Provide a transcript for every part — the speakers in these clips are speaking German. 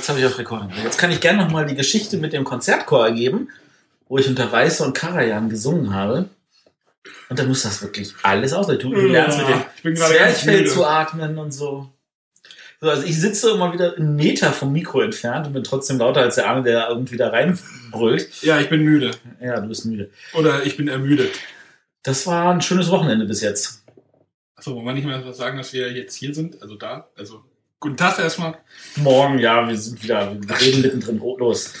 Jetzt habe ich auf Rekord. Jetzt kann ich gerne nochmal die Geschichte mit dem Konzertchor ergeben, wo ich unter Weiße und Karajan gesungen habe. Und dann muss das wirklich alles aus. Du, du lernst mit Ich bin dem Zwerchfell zu atmen und so. so. Also ich sitze immer wieder einen Meter vom Mikro entfernt und bin trotzdem lauter als der Arme, der irgendwie da reinbrüllt. Ja, ich bin müde. Ja, du bist müde. Oder ich bin ermüdet. Das war ein schönes Wochenende bis jetzt. Achso, wollen wir nicht mehr sagen, dass wir jetzt hier sind? Also da? Also, guten Tag erstmal. Morgen, ja, wir sind wieder, wir reden mittendrin los.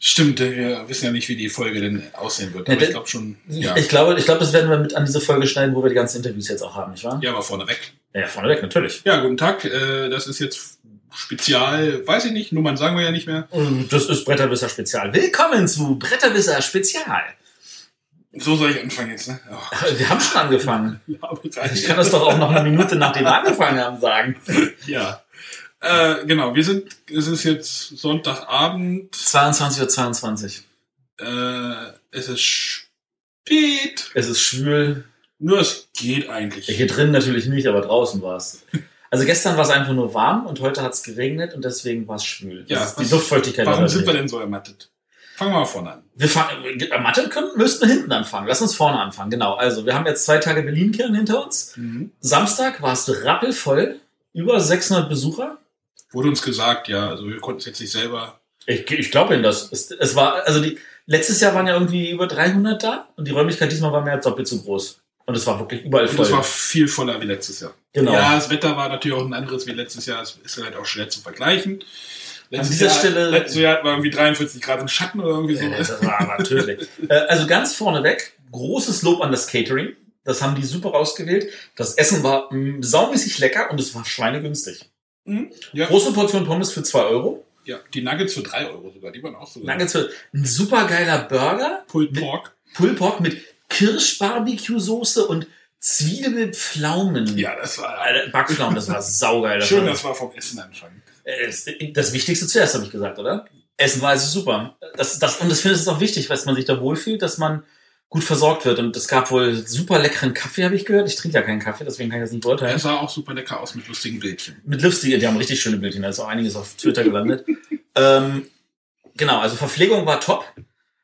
Stimmt, äh, wir wissen ja nicht, wie die Folge denn aussehen wird. Ja, Aber ich denn- glaube schon, ja. Ich glaube, ich glaube, das werden wir mit an diese Folge schneiden, wo wir die ganzen Interviews jetzt auch haben, nicht wahr? Ja, aber vorneweg. Ja, vorneweg, natürlich. Ja, guten Tag. Äh, das ist jetzt Spezial, weiß ich nicht, Nummern sagen wir ja nicht mehr. Und Das ist Bretterwisser Spezial. Willkommen zu Bretterwisser Spezial. So soll ich anfangen jetzt, ne? Oh, Wir haben schon angefangen. ja, Ich kann das doch auch noch eine Minute nachdem wir angefangen haben sagen. ja. Äh, genau, wir sind, es ist jetzt Sonntagabend, 22.22 Uhr. 22. äh, es ist spät, Es ist schwül. nur es geht eigentlich. Hier drin natürlich nicht, aber draußen war es. Also gestern war es einfach nur warm und heute hat es geregnet und deswegen war es schwül. Ja, ist was- die Luftfeuchtigkeit. Warum war sind wir denn so ermattet? Fangen wir mal vorne an. Wir fangen, äh, können, müssten wir hinten anfangen. Lass uns vorne anfangen. Genau. Also, wir haben jetzt zwei Tage Berlin-Kirchen hinter uns. Samstag war es rappelvoll. Über 600 Besucher. Wurde uns gesagt, ja, also wir konnten es jetzt nicht selber. Ich, ich glaube Ihnen das. Es, es war, also die, letztes Jahr waren ja irgendwie über 300 da und die Räumlichkeit diesmal war mehr als doppelt so groß. Und es war wirklich überall Und voll. es war viel voller wie letztes Jahr. Genau. Ja, das Wetter war natürlich auch ein anderes wie letztes Jahr. Es ist halt auch schwer zu vergleichen. Letztes dieser Jahr, Stelle- letztes Jahr war irgendwie 43 Grad im Schatten oder irgendwie so. Ja, das war natürlich. äh, also ganz vorneweg, großes Lob an das Catering. Das haben die super ausgewählt. Das Essen war mh, saumäßig lecker und es war schweinegünstig. Mhm. Ja, Große Portion Pommes für 2 Euro. ja, die Nuggets für 3 Euro sogar, die waren auch so. Nuggets für ein super geiler Burger. Pulled Pork. Pulled Pork mit Kirsch-Barbecue-Soße und Zwiebelpflaumen. Ja, das war Alter, Backpflaumen, das war saugeil. Schön, das war vom Essen anfangen. Äh, Das, das Wichtigste zuerst, habe ich gesagt, oder? Essen war also super. Das, das, und das finde ich ist auch wichtig, dass man sich da wohlfühlt, dass man gut versorgt wird. Und es gab wohl super leckeren Kaffee, habe ich gehört. Ich trinke ja keinen Kaffee, deswegen kann ich das nicht beurteilen. Es sah auch super lecker aus mit lustigen Bildchen. Mit Lipstick, die haben richtig schöne Bildchen, da ist auch einiges auf Twitter gelandet. ähm, genau, also Verpflegung war top.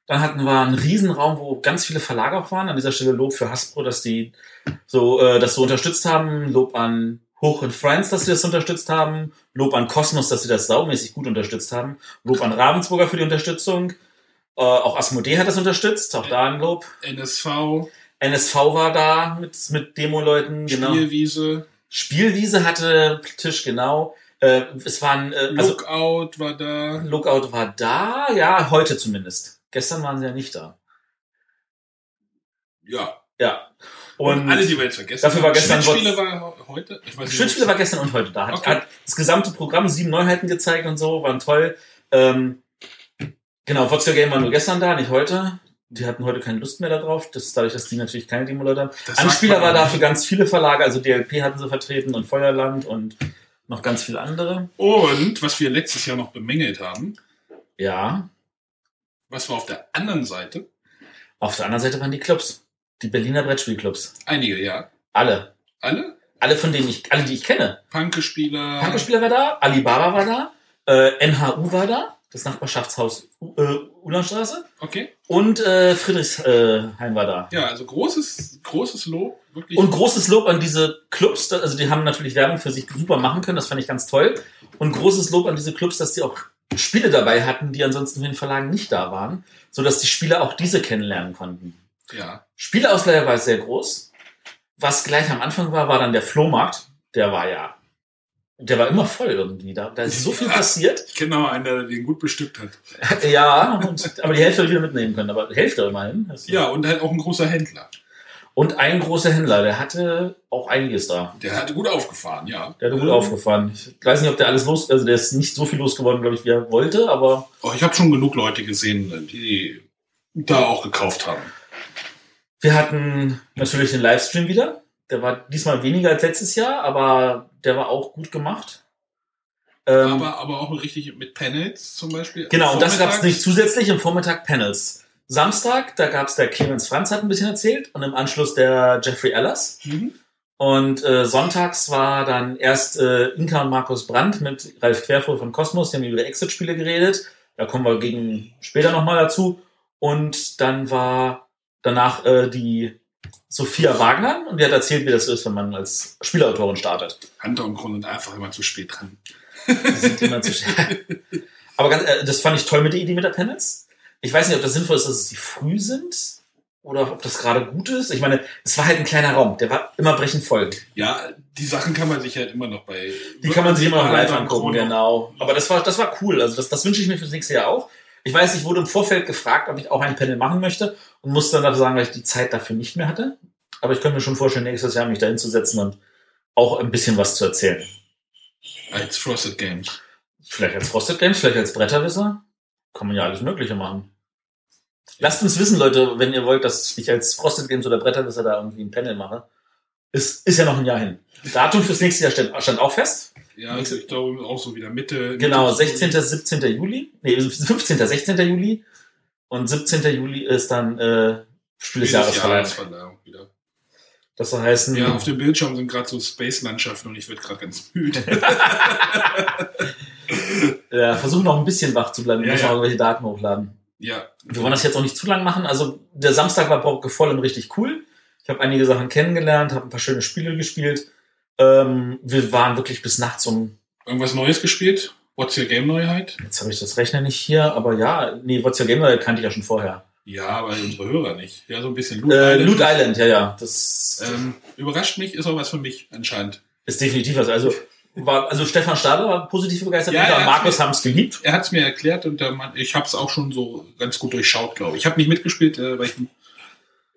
Dann hatten wir einen Riesenraum, wo ganz viele Verlage auch waren. An dieser Stelle Lob für Hasbro, dass die so äh, das so unterstützt haben. Lob an Hoch und Friends, dass sie das unterstützt haben. Lob an Cosmos, dass sie das saumäßig gut unterstützt haben. Lob an Ravensburger für die Unterstützung. Äh, auch Asmodee hat das unterstützt, auch da ein Lob. NSV, NSV war da mit, mit Demo-Leuten. Genau. Spielwiese, Spielwiese hatte Tisch, genau. Äh, es waren, äh, also Lookout war da. Lookout war da, ja, heute zumindest. Gestern waren sie ja nicht da. Ja. Ja. Und, Und, alle, die wir jetzt vergessen dafür war gestern Schnittspiele war heute. Ich weiß nicht, Schnittspiele war gestern und heute da. Hat, Okay. hat das gesamte Programm sieben Neuheiten gezeigt und so, waren toll. Ähm, genau, Your Game war nur gestern da, nicht heute. Die hatten heute keine Lust mehr darauf. Das ist dadurch, dass die natürlich keine Demo-Leute haben. Das Anspieler war da für ganz viele Verlage, also DLP hatten sie vertreten und Feuerland und noch ganz viele andere. Und was wir letztes Jahr noch bemängelt haben, Ja. was war auf der anderen Seite? Auf der anderen Seite waren die Clubs. Die Berliner Brettspielclubs. Einige, ja. Alle. Alle? Alle von denen ich, alle die ich kenne. Punkespieler. Punkerspieler war da, Alibaba war da, äh, NHU war da, das Nachbarschaftshaus U- äh, Ulanstraße Okay. und äh, Friedrichshain war da. Ja, also großes, großes Lob. Wirklich. Und großes Lob an diese Clubs, also die haben natürlich Werbung für sich super machen können, das fand ich ganz toll. Und großes Lob an diese Clubs, dass die auch Spiele dabei hatten, die ansonsten in den Verlagen nicht da waren, sodass die Spieler auch diese kennenlernen konnten. ja. Spieleausleihe war sehr groß. Was gleich am Anfang war, war dann der Flohmarkt. Der war ja, der war immer voll irgendwie. Da, da ist so viel passiert. Ich kenne noch einen, der den gut bestückt hat. Ja, und, aber die Hälfte habe ich wieder mitnehmen können. Aber die Hälfte immerhin. Ja, und halt auch ein großer Händler. Und ein großer Händler, der hatte auch einiges da. Der hatte gut aufgefahren, ja. Der hatte gut aufgefahren. Ich weiß nicht, ob der alles los, also der ist nicht so viel losgeworden, glaube ich, wie er wollte, aber Oh, ich habe schon genug Leute gesehen, die da auch gekauft haben. wir hatten natürlich den Livestream wieder. Der war diesmal weniger als letztes Jahr, aber der war auch gut gemacht. Ähm, Aber, aber auch richtig mit Panels zum Beispiel. Genau, und das gab es nicht zusätzlich im Vormittag Panels. Samstag, da gab es der Clemens Franz hat ein bisschen erzählt und im Anschluss der Jeffrey Ellers. Mhm. Und äh, sonntags war dann erst äh, Inka und Markus Brandt mit Ralf Querfurt von Kosmos, die haben über Exit-Spiele geredet. Da kommen wir gegen später nochmal dazu. Und dann war danach äh, die Sophia Wagner und die hat erzählt, wie das ist, wenn man als Spielautorin startet. Hunter und Grund sind einfach immer zu spät dran. Immer zu Aber ganz, äh, das fand ich toll mit der Idee mit der Panels. Ich weiß nicht, ob das sinnvoll ist, dass sie früh sind oder ob das gerade gut ist. Ich meine, es war halt ein kleiner Raum, der war immer brechend voll. Ja, die Sachen kann man sich halt immer noch bei. Die kann man sich immer noch live und angucken, genau. Aber das war, das war cool. Also das, das wünsche ich mir fürs nächste Jahr auch. Ich weiß, ich wurde im Vorfeld gefragt, ob ich auch ein Panel machen möchte und musste dann dafür sagen, weil ich die Zeit dafür nicht mehr hatte. Aber ich könnte mir schon vorstellen, nächstes Jahr mich da hinzusetzen und auch ein bisschen was zu erzählen. Als Frosted Games. Vielleicht als Frosted Games, vielleicht als Bretterwisser. Kann man ja alles Mögliche machen. Lasst uns wissen, Leute, wenn ihr wollt, dass ich als Frosted Games oder Bretterwisser da irgendwie ein Panel mache. Ist, ist ja noch ein Jahr hin. Datum fürs nächste Jahr stand, stand auch fest. Ja, also ich glaube auch so wieder Mitte. Genau, Mitte 16. 17. Juli. Nee, 15. 16. Juli. Und 17. Juli ist dann äh, Spiel des. Jahresverleihung wieder. Das soll heißen, Ja, auf dem Bildschirm sind gerade so Space-Landschaften und ich werde gerade ganz müde. ja, versuchen noch ein bisschen wach zu bleiben. Wir Ja, müssen ja. auch irgendwelche Daten hochladen. ja, Wir wollen das jetzt auch nicht zu lang machen. Also der Samstag war voll und richtig cool. Ich habe einige Sachen kennengelernt, habe ein paar schöne Spiele gespielt. Ähm, wir waren wirklich bis nachts um, irgendwas Neues gespielt? What's your Game Neuheit? jetzt habe ich das Rechner nicht hier, aber ja, nee, What's Your Game Boy kannte ich ja schon vorher. Ja, aber unsere Hörer nicht. Ja, so ein bisschen Loot Äh, Island. Loot Island, ja, ja. Das Ähm, überrascht mich, ist auch was für mich anscheinend. ist definitiv was. Also, war, also Stefan Stadler war positiv begeistert, Ja, er Markus haben es geliebt. Er hat es mir erklärt und der Mann, ich habe es auch schon so ganz gut durchschaut, glaube ich. Ich habe nicht mitgespielt, äh, weil ich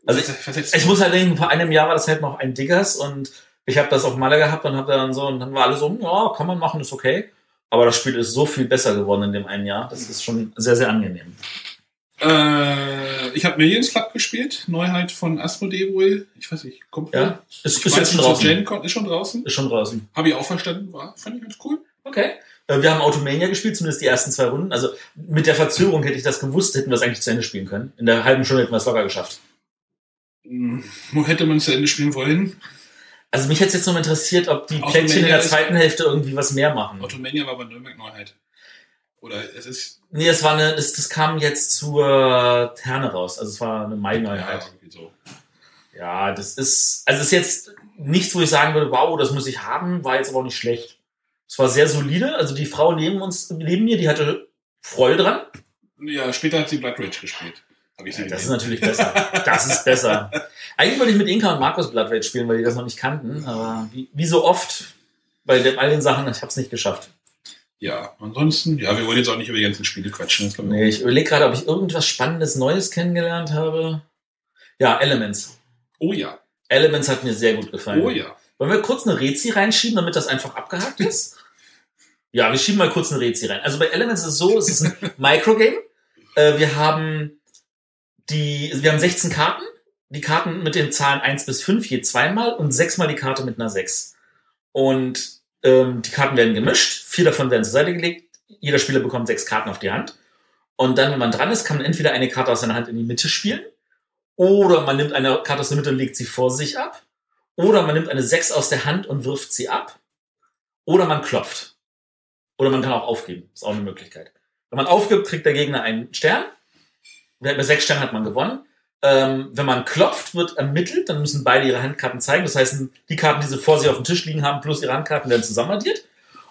Also versetzt Ich muss halt denken, vor einem Jahr war das halt noch ein Diggers und ich habe das auf Malle gehabt und habe dann so, und dann war alle so, ja, kann man machen, ist okay. Aber das Spiel ist so viel besser geworden in dem einen Jahr. Das ist schon sehr, sehr angenehm. Äh, ich habe Millions Club gespielt, Neuheit von Asmodee wohl. Ich weiß nicht, kommt. Ja, ist, ist jetzt schon draußen. GenCon ist schon draußen. Ist schon draußen. Habe ich auch verstanden, war, fand ich ganz cool. Okay. Äh, Wir haben Automania gespielt, zumindest die ersten zwei Runden. Also mit der Verzögerung hätte ich das gewusst, hätten wir es eigentlich zu Ende spielen können. In der halben Stunde hätten wir es locker geschafft. Hm, Wo hätte man zu Ende spielen wollen? Also mich hätte jetzt noch interessiert, ob die Plättchen in der zweiten Hälfte irgendwie was mehr machen. Automania war bei Nürnberg Neuheit. Oder es ist Nee, das war eine, das, das kam jetzt zur Terne raus. Also es war eine Mai-Neuheit. ja, irgendwie so. Ja, das ist, also es ist jetzt nichts, wo ich sagen würde, wow, das muss ich haben, war jetzt aber auch nicht schlecht. Es war sehr solide. Also die Frau neben uns, neben mir, die hatte Freude dran. Ja, später hat sie Blood Rage gespielt. Habe ich sie Ja, das ist natürlich besser. Das ist besser. Eigentlich wollte ich mit Inka und Markus Rage spielen, weil die das noch nicht kannten. Aber wie, wie so oft bei den, all den Sachen, ich habe es nicht geschafft. Ja, ansonsten, ja, wir wollen jetzt auch nicht über die ganzen Spiele quatschen. Das Nee, ich überlege gerade, ob ich irgendwas Spannendes Neues kennengelernt habe. Ja, Elements. Oh ja, Elements hat mir sehr gut gefallen. oh ja. Wollen wir kurz eine Rezi reinschieben, damit das einfach abgehakt ist? ja, wir schieben mal kurz eine Rezi rein. Also bei Elements ist es so, es ist ein Microgame. Äh, wir haben die, wir haben 16 Karten. Die Karten mit den Zahlen 1 bis 5 je zweimal und sechsmal die Karte mit einer 6. Und ähm, die Karten werden gemischt. Vier davon werden zur Seite gelegt. Jeder Spieler bekommt sechs Karten auf die Hand. Und dann, wenn man dran ist, kann man entweder eine Karte aus seiner Hand in die Mitte spielen. Oder man nimmt eine Karte aus der Mitte und legt sie vor sich ab. Oder man nimmt eine 6 aus der Hand und wirft sie ab. Oder man klopft. Oder man kann auch aufgeben. Ist auch eine Möglichkeit. Wenn man aufgibt, kriegt der Gegner einen Stern. Bei sechs Sternen hat man gewonnen. Ähm, wenn man klopft, wird ermittelt. Dann müssen beide ihre Handkarten zeigen. Das heißt, die Karten, die sie vor sich auf dem Tisch liegen haben, plus ihre Handkarten werden zusammenaddiert.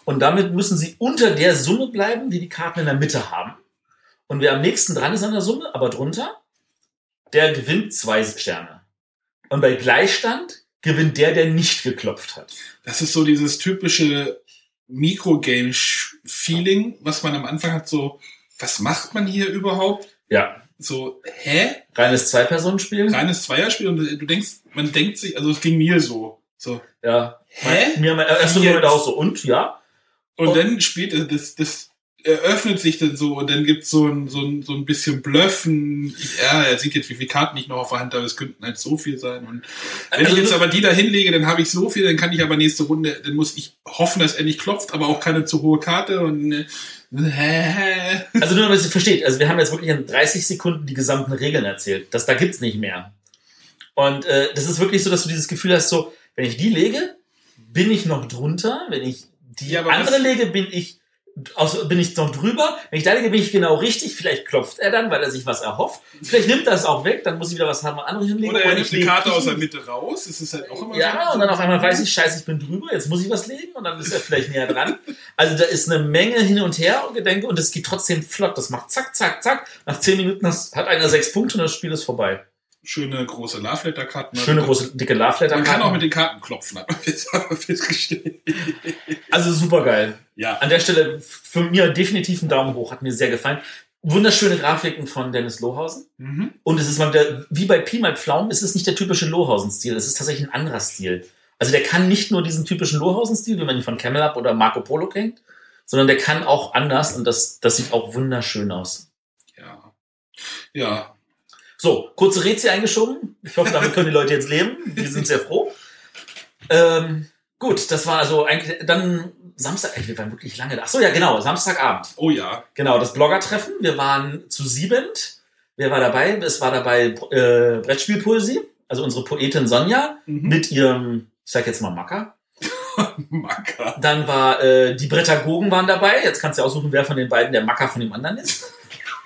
Und damit müssen sie unter der Summe bleiben, die die Karten in der Mitte haben. Und wer am nächsten dran ist an der Summe, aber drunter, der gewinnt zwei Sterne. Und bei Gleichstand gewinnt der, der nicht geklopft hat. Das ist so dieses typische Mikrogame-Feeling, was man am Anfang hat, so, was macht man hier überhaupt? Ja, So, hä? reines Zwei-Personen-Spiel. Reines Zweierspiel und du denkst, man denkt sich, also es ging mir so, so, Ja. hä? Mir ersten Wie Moment auch so. Und, ja. Und Oh. dann spielt das, das eröffnet sich dann so und dann gibt's so ein, so ein, so ein bisschen Blöffen. Ich, ja, er sieht jetzt, wie viele Karten ich noch auf der Hand habe, es könnten halt so viel sein. Und wenn Also ich jetzt aber die da hinlege, dann habe ich so viel, dann kann ich aber nächste Runde, dann muss ich hoffen, dass er nicht klopft, aber auch keine zu hohe Karte und äh? Also nur, damit ihr versteht. Also wir haben jetzt wirklich in 30 Sekunden die gesamten Regeln erzählt. Das, da gibt's nicht mehr. Und äh, das ist wirklich so, dass du dieses Gefühl hast, so, Wenn ich die lege, bin ich noch drunter. Wenn ich die Ja, andere was- lege, bin ich aus, bin ich noch drüber. Wenn ich da lege, bin ich genau richtig. Vielleicht klopft er dann, weil er sich was erhofft. Vielleicht nimmt er es auch weg, dann muss ich wieder was haben, andere hinlegen. Oder er Und nimmt ich eine Karte aus der Mitte raus. Das ist halt auch immer Ja, so. und dann auf einmal weiß ich, scheiße, ich bin drüber, jetzt muss ich was legen und dann ist er vielleicht näher dran. Also da ist eine Menge hin und her und Gedenke und es geht trotzdem flott. Das macht zack, zack, zack. Nach zehn Minuten hat einer sechs Punkte und das Spiel ist vorbei. Schöne große Love Letter Karten. Schöne große, dicke Love Letter. Man kann auch mit den Karten klopfen, hat man festgestellt. Also super geil. Ja. An der Stelle für mir definitiv ein Daumen hoch, hat mir sehr gefallen. Wunderschöne Grafiken von Dennis Lohausen. Mhm. Und es ist mal wieder, wie bei Pi mal Pflaumen, es ist nicht der typische Lohausen-Stil, es ist tatsächlich ein anderer Stil. Also der kann nicht nur diesen typischen Lohausen-Stil, wie man ihn von Camelab oder Marco Polo kennt, sondern der kann auch anders und das, das sieht auch wunderschön aus. Ja. Ja. So, kurze Rätsel eingeschoben. Ich hoffe, damit können die Leute jetzt leben. Die sind sehr froh. Ähm, gut, das war also eigentlich dann Samstag, wir waren wirklich lange da. Ach so, ja, genau, Samstagabend. Oh ja. Genau, das Blogger-Treffen. Wir waren zu siebend. Wer war dabei? Es war dabei äh, Brettspielpoesie, also unsere Poetin Sonja Mhm. mit ihrem, ich sag jetzt mal Macker. Macker. Dann war äh, die Brettagogen waren dabei. Jetzt kannst du aussuchen, wer von den beiden der Macker von dem anderen ist.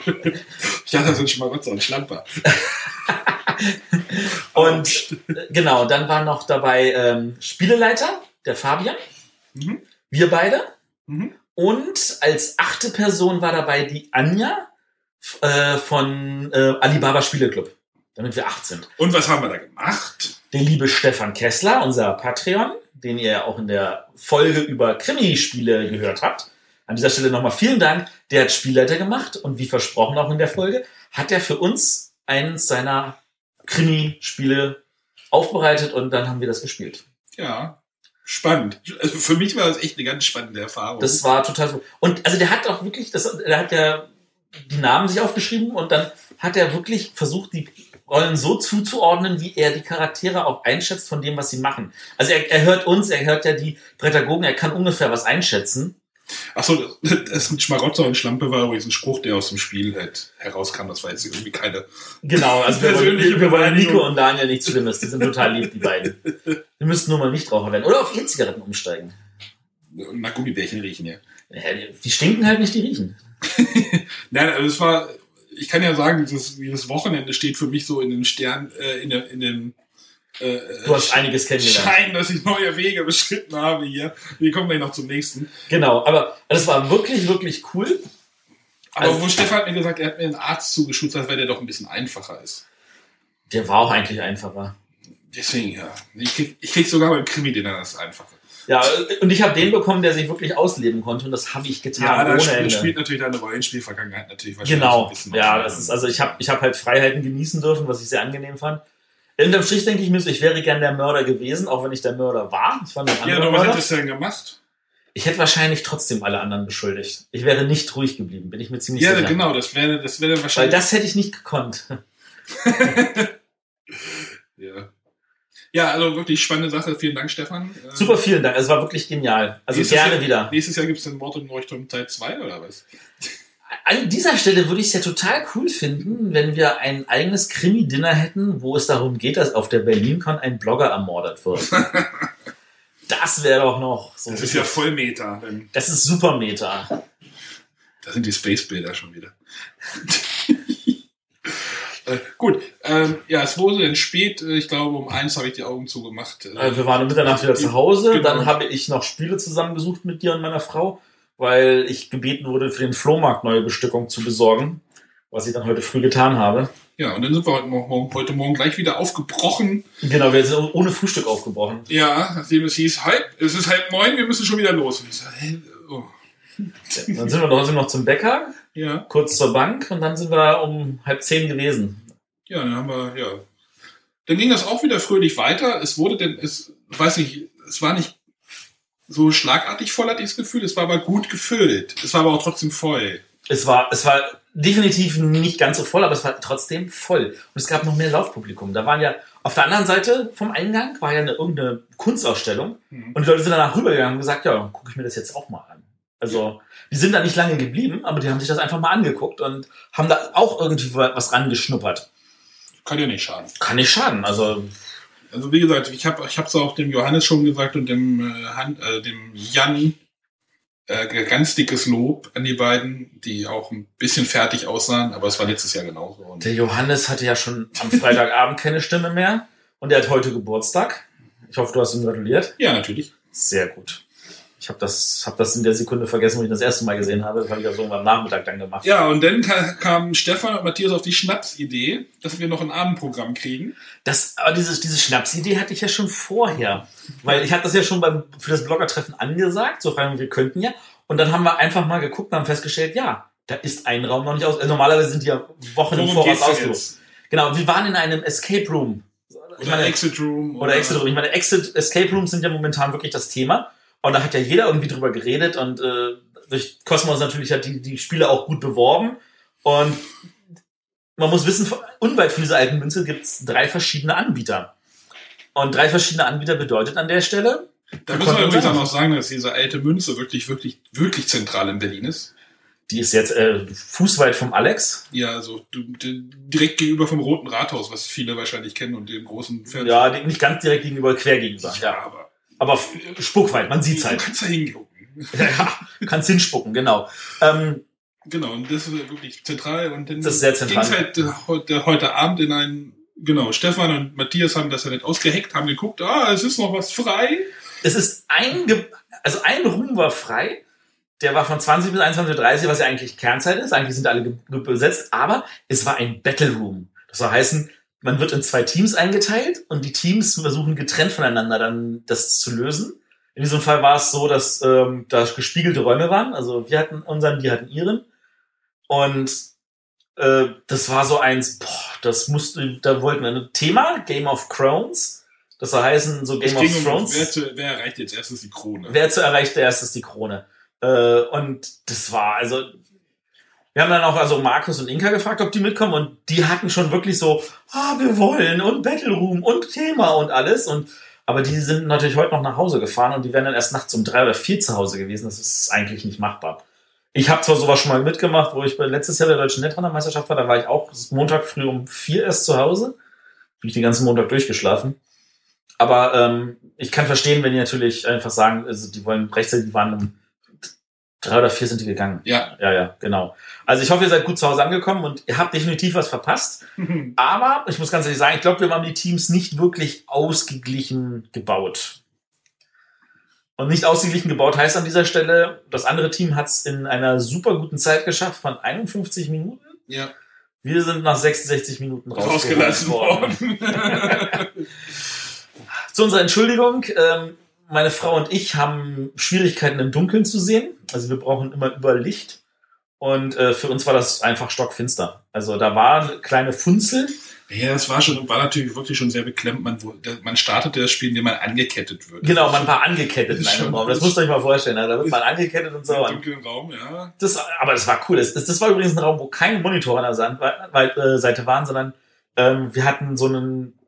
Ich dachte, das ist ein Schmarotzer, ein Schlamper. Und äh, genau, dann war noch dabei ähm, Spieleleiter, der Fabian. Mhm. Wir beide. Mhm. Und als achte Person war dabei die Anja äh, von äh, Alibaba Spieleclub, damit wir acht sind. Und was haben wir da gemacht? Der liebe Stefan Kessler, unser Patreon, den ihr auch in der Folge über Krimi-Spiele gehört habt. An dieser Stelle nochmal vielen Dank. Der hat Spielleiter gemacht und wie versprochen auch in der Folge, hat er für uns eins seiner Krimi-Spiele aufbereitet und dann haben wir das gespielt. Ja. Spannend. Also für mich war das echt eine ganz spannende Erfahrung. Das war total so. Und also der hat auch wirklich, das, der hat ja die Namen sich aufgeschrieben und dann hat er wirklich versucht, die Rollen so zuzuordnen, wie er die Charaktere auch einschätzt von dem, was sie machen. Also er, er hört uns, er hört ja die Prädagogen, er kann ungefähr was einschätzen. Achso, das, mit Schmarotzer und Schlampe war übrigens ein Spruch, der aus dem Spiel halt herauskam. Das war jetzt irgendwie keine. Genau, also wir wollen, Persönliche wir wollen. Nico und Daniel nichts Schlimmes. Die sind total lieb, die beiden. Wir müssten nur mal Nichtraucher werden. Oder auf E-Zigaretten umsteigen. Na, Gummibärchen riechen ja. Ja, die- Die stinken halt nicht, die riechen. Nein, also es war, ich kann ja sagen, dieses, dieses Wochenende steht für mich so in dem Stern, äh, in, der, in dem äh, Du hast einiges kennengelernt. Schein, dass ich neue Wege beschritten habe hier. Wir kommen gleich noch zum nächsten. Genau, aber das war wirklich, wirklich cool. Aber Also- wo Stefan hat mir gesagt, er hat mir einen Arzt zugeschutzt, weil der doch ein bisschen einfacher ist. Der war auch eigentlich einfacher. Deswegen, ja. Ich krieg, ich krieg sogar beim Krimi-Dinner das Einfache. Ja, und ich habe den bekommen, der sich wirklich ausleben konnte und das habe ich getan Ja, da ohne spielt, spielt natürlich deine Rollenspielvergangenheit natürlich wahrscheinlich Genau, ein bisschen ja, das ist also ich habe ich habe halt Freiheiten genießen dürfen, was ich sehr angenehm fand. Unterm Strich denke ich mir so, ich wäre gern der Mörder gewesen, auch wenn ich der Mörder war. Ich, war Ja, aber was hättest du denn gemacht? ich hätte wahrscheinlich trotzdem alle anderen beschuldigt. Ich wäre nicht ruhig geblieben, bin ich mir ziemlich Ja, sicher. genau, das wäre das wäre Weil wahrscheinlich. das hätte ich nicht gekonnt. ja. ja, also wirklich spannende Sache. Vielen Dank, Stefan. Äh, Super, vielen Dank. Es war wirklich genial. Also nächstes gerne Jahr, wieder. Nächstes Jahr gibt es den Mord im Leuchtturm Teil 2 oder was? An dieser Stelle würde ich es ja total cool finden, wenn wir ein eigenes Krimi-Dinner hätten, wo es darum geht, dass auf der BerlinCon ein Blogger ermordet wird. Das wäre doch noch so. Das ist ja voll Meta. Das ist super Meta. da sind die Space-Bilder schon wieder. äh, gut, ähm, ja, es wurde dann spät. äh, Ich glaube, um eins habe ich die Augen zugemacht. Äh, Wir waren um Mitternacht wieder zu Hause. Genau. Dann habe ich noch Spiele zusammengesucht mit dir und meiner Frau, weil ich gebeten wurde, für den Flohmarkt neue Bestückung zu besorgen. Was ich dann heute früh getan habe. ja, und dann sind wir heute Morgen, heute Morgen gleich wieder aufgebrochen. Genau, wir sind ohne Frühstück aufgebrochen. Ja, nachdem es hieß, halb, es ist halb neun, wir müssen schon wieder los. Und ich so, hä? Oh. Dann sind wir wir noch zum Bäcker, Ja, kurz zur Bank und dann sind wir um halb zehn gewesen. ja, dann haben wir, ja. Dann ging das auch wieder fröhlich weiter. Es wurde denn, es, weiß nicht, es war nicht so schlagartig voll, hatte ich das Gefühl. Es war aber gut gefüllt. Es war aber auch trotzdem voll. Es war, es war definitiv nicht ganz so voll, aber es war trotzdem voll. Und es gab noch mehr Laufpublikum. Da waren ja auf der anderen Seite vom Eingang war ja eine, irgendeine Kunstausstellung Mhm. und die Leute sind danach rübergegangen und gesagt, ja, gucke ich mir das jetzt auch mal an. Also, die sind da nicht lange geblieben, aber die haben sich das einfach mal angeguckt und haben da auch irgendwie was rangeschnuppert. Kann ja nicht schaden. Kann nicht schaden. Also, Also wie gesagt, ich habe ich hab's auch dem Johannes schon gesagt und dem, äh, Han, äh, dem Jan äh, ganz dickes Lob an die beiden, die auch ein bisschen fertig aussahen, aber es war letztes Jahr genauso. Und Der Johannes hatte ja schon am Freitagabend keine Stimme mehr und er hat heute Geburtstag. Ich hoffe, du hast ihm gratuliert. ja, natürlich. Sehr gut. Ich habe das, hab das in der Sekunde vergessen, wo ich das erste Mal gesehen habe. Das habe ich ja so am Nachmittag dann gemacht. Ja, und dann ka- kamen Stefan und Matthias auf die Schnapsidee, dass wir noch ein Abendprogramm kriegen. Das, aber diese, diese Schnapsidee hatte ich ja schon vorher. Weil ich hatte das ja schon beim, für das Bloggertreffen angesagt, so fragen wir könnten ja. Und dann haben wir einfach mal geguckt und haben festgestellt, ja, da ist ein Raum noch nicht aus. Also normalerweise sind die ja Wochen im Voraus jetzt? Genau, wir waren in einem Escape Room. Ich Oder meine, Exit Room. Oder Exit Room. Ich meine, Exit, Escape Rooms sind ja momentan wirklich das Thema. Und da hat ja jeder irgendwie drüber geredet und äh, durch Cosmos natürlich hat die, die Spiele auch gut beworben. Und man muss wissen, unweit von dieser alten Münze gibt's drei verschiedene Anbieter. Und drei verschiedene Anbieter bedeutet an der Stelle, Da müssen wir übrigens auch sagen. noch sagen, dass diese alte Münze wirklich, wirklich, wirklich zentral in Berlin ist. die ist jetzt äh, fußweit vom Alex. Ja, also du- d- direkt gegenüber vom Roten Rathaus, was viele wahrscheinlich kennen und dem großen Fernsehen. Ja, nicht ganz direkt gegenüber, quer gegenüber. ja, Ja, aber aber spuckweit, man sieht's du halt. kannst da hingucken. ja, kannst hinspucken, genau. Ähm, Genau, und das ist wirklich zentral. Und dann Das ist sehr zentral. ging's halt äh, heute, Abend in einen, genau, Stefan und Matthias haben das ja nicht ausgeheckt, haben geguckt, ah, es ist noch was frei. es ist ein, also ein Room war frei. Der war von 20 bis 21.30 Uhr, was ja eigentlich Kernzeit ist. Eigentlich sind alle besetzt, aber es war ein Battle Room. Das soll heißen, man wird in zwei Teams eingeteilt und die Teams versuchen getrennt voneinander dann das zu lösen. In diesem Fall war es so, dass ähm, da gespiegelte Räume waren. Also wir hatten unseren, die hatten ihren. Und äh, das war so eins, boah, das musste, da wollten wir ein Thema, Game of Thrones. Das soll heißen, so Game of Thrones. wer, zu, wer erreicht jetzt erstens die Krone? Wer zu erreicht, der erst ist die Krone. Äh, und das war, also, wir haben dann auch also Markus und Inka gefragt, ob die mitkommen und die hatten schon wirklich so, ah, wir wollen und Battle Room und Thema und alles und aber die sind natürlich heute noch nach Hause gefahren und die wären dann erst nachts um drei oder vier zu Hause gewesen. Das ist eigentlich nicht machbar. Ich habe zwar sowas schon mal mitgemacht, wo ich letztes Jahr der deutschen Netrunner-Meisterschaft war, da war ich auch Montag früh um vier erst zu Hause. Bin ich den ganzen Montag durchgeschlafen. Aber ähm, ich kann verstehen, wenn die natürlich einfach sagen, also die wollen rechtzeitig, die waren drei oder vier sind die gegangen. Ja. Ja, ja, genau. Also ich hoffe, ihr seid gut zu Hause angekommen und ihr habt definitiv was verpasst. Aber ich muss ganz ehrlich sagen, ich glaube, wir haben die Teams nicht wirklich ausgeglichen gebaut. Und nicht ausgeglichen gebaut heißt an dieser Stelle, das andere Team hat es in einer super guten Zeit geschafft von 51 Minuten. ja, Wir sind nach 66 Minuten rausgelassen worden. Zu unserer Entschuldigung, ähm, meine Frau und ich haben Schwierigkeiten im Dunkeln zu sehen. Also wir brauchen immer über Licht. Und äh, für uns war das einfach stockfinster. Also da war eine kleine Funzel. ja, das war schon, war natürlich wirklich schon sehr beklemmt. Man, man startete das Spiel, indem man angekettet wird. Genau, man war angekettet in einem Raum. Das müsst ihr euch mal vorstellen. Also, da wird man angekettet und so. Im dunklen Raum, ja. Das, aber das war cool. Das, das, war übrigens ein Raum, wo keine Monitore an der äh, Seite waren, sondern ähm, wir hatten so einen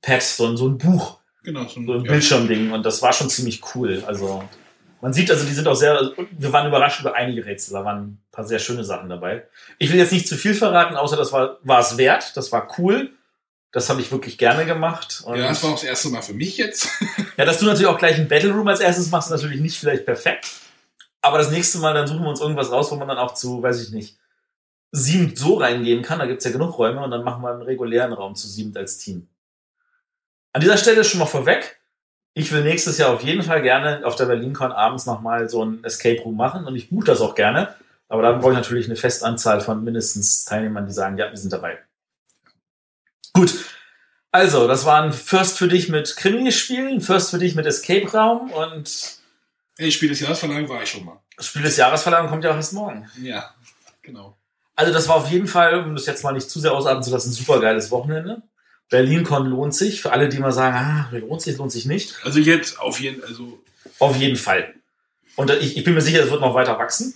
Pad, so ein, so ein Buch. Genau, so ein, so ein ja. Bildschirmding und das war schon ziemlich cool. Also man sieht also, die sind auch sehr, wir waren überrascht über einige Rätsel, da waren ein paar sehr schöne Sachen dabei. Ich will jetzt nicht zu viel verraten, außer das war, war es wert, das war cool. Das habe ich wirklich gerne gemacht. Und Ja, das war auch das erste Mal für mich jetzt. ja, dass du natürlich auch gleich ein Battle Room als erstes machst, ist natürlich nicht vielleicht perfekt. Aber das nächste Mal, dann suchen wir uns irgendwas raus, wo man dann auch zu, weiß ich nicht, sieben so reingehen kann. Da gibt's ja genug Räume und dann machen wir einen regulären Raum zu sieben als Team. An dieser Stelle schon mal vorweg. Ich will nächstes Jahr auf jeden Fall gerne auf der BerlinCon abends nochmal so ein Escape Room machen und ich buche das auch gerne. Aber da brauche ich natürlich eine Festanzahl von mindestens Teilnehmern, die sagen, ja, wir sind dabei. Gut. Also, das war ein First für dich mit Krimi-Spielen, First für dich mit Escape-Raum und Hey, Spiel des Jahres verlangen war ich schon mal. das Spiel des Jahresverleihung kommt ja auch erst morgen. Ja, genau. Also das war auf jeden Fall, um das jetzt mal nicht zu sehr ausatmen zu lassen, ein super geiles Wochenende. BerlinCon lohnt sich. Für alle, die mal sagen, ah, lohnt sich, lohnt sich nicht. Also jetzt auf jeden also Auf jeden Fall. Und ich, ich bin mir sicher, es wird noch weiter wachsen.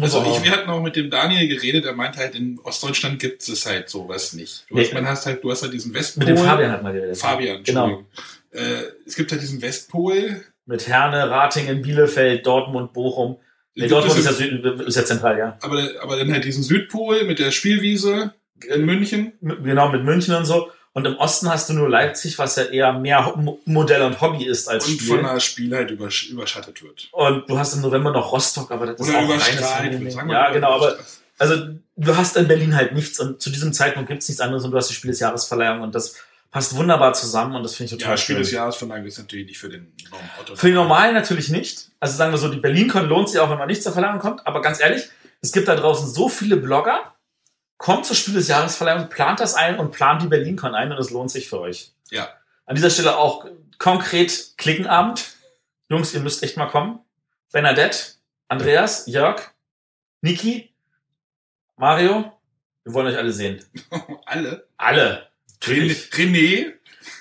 Also ich, wir hatten auch mit dem Daniel geredet, er meinte halt, in Ostdeutschland gibt es halt sowas nicht. Du Nee. hast, man hast halt, du hast halt diesen Westpol. mit dem Fabian hat man geredet. Fabian, Genau. Äh, es gibt halt diesen Westpol. Mit Herne, Ratingen, Bielefeld, Dortmund, Bochum. Nee, Dortmund ist ja, Süd, ist ja zentral, ja. aber, aber dann halt diesen Südpol mit der Spielwiese in München. Genau, mit München und so. Und im Osten hast du nur Leipzig, was ja eher mehr Modell und Hobby ist als Und Spiel. von der Spielheit übersch überschattet wird. und du hast im November noch Rostock, aber das ist Oder auch reines überstrahlt wird. Sagen wir Ja, genau, aber also du hast in Berlin halt nichts und zu diesem Zeitpunkt gibt's nichts anderes und du hast die Spiel des Jahresverleihung und das passt wunderbar zusammen und das finde ich total Ja, Spiel schön. des Jahres verlangt ist natürlich nicht für den Norm Otto. Für die Normalen natürlich nicht. Also sagen wir so, die BerlinCon lohnt sich auch, wenn man nicht zur Verleihung kommt. Aber ganz ehrlich, es gibt da draußen so viele Blogger. Kommt zur Spiel des Jahresverleihung, plant das ein und plant die BerlinCon ein und es lohnt sich für euch. Ja. An dieser Stelle auch konkret Klickenabend. Jungs, ihr müsst echt mal kommen. Bernadette, Andreas, Jörg, Niki, Mario. Wir wollen euch alle sehen. Alle. Alle. René, René.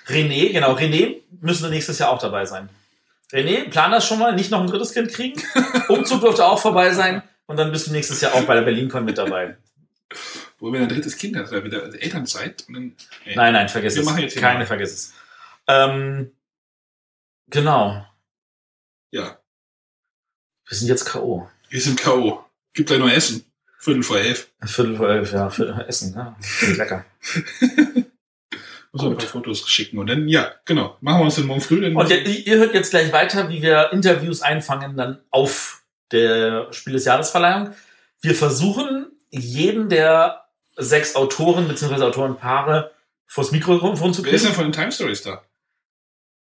René, genau, René müssen nächstes Jahr auch dabei sein. René, plan das schon mal, nicht noch ein drittes Kind kriegen. Umzug dürfte auch vorbei sein. Und dann bist du nächstes Jahr auch bei der BerlinCon mit dabei. Wo wir ein drittes Kind hat, oder wieder Elternzeit. Und dann, nee. Nein, nein, vergiss Wir es. machen jetzt Keine, mal. vergiss es. Ähm, genau. Ja. Wir sind jetzt K.O. Wir sind K.O. Gibt gleich noch Essen. Viertel vor elf. Viertel vor elf, ja, Viertel Essen, ja. Klingt lecker. Muss ein paar Fotos schicken. Und dann, ja, genau. Machen wir uns den morgen früh. Dann Und ihr, ihr hört jetzt gleich weiter, wie wir Interviews einfangen dann auf der Spiel des Jahresverleihung. Wir versuchen, jeden der sechs Autoren bzw. Autorenpaare vors Mikrofon zu Wer ist denn kriegen. von den Time Stories da?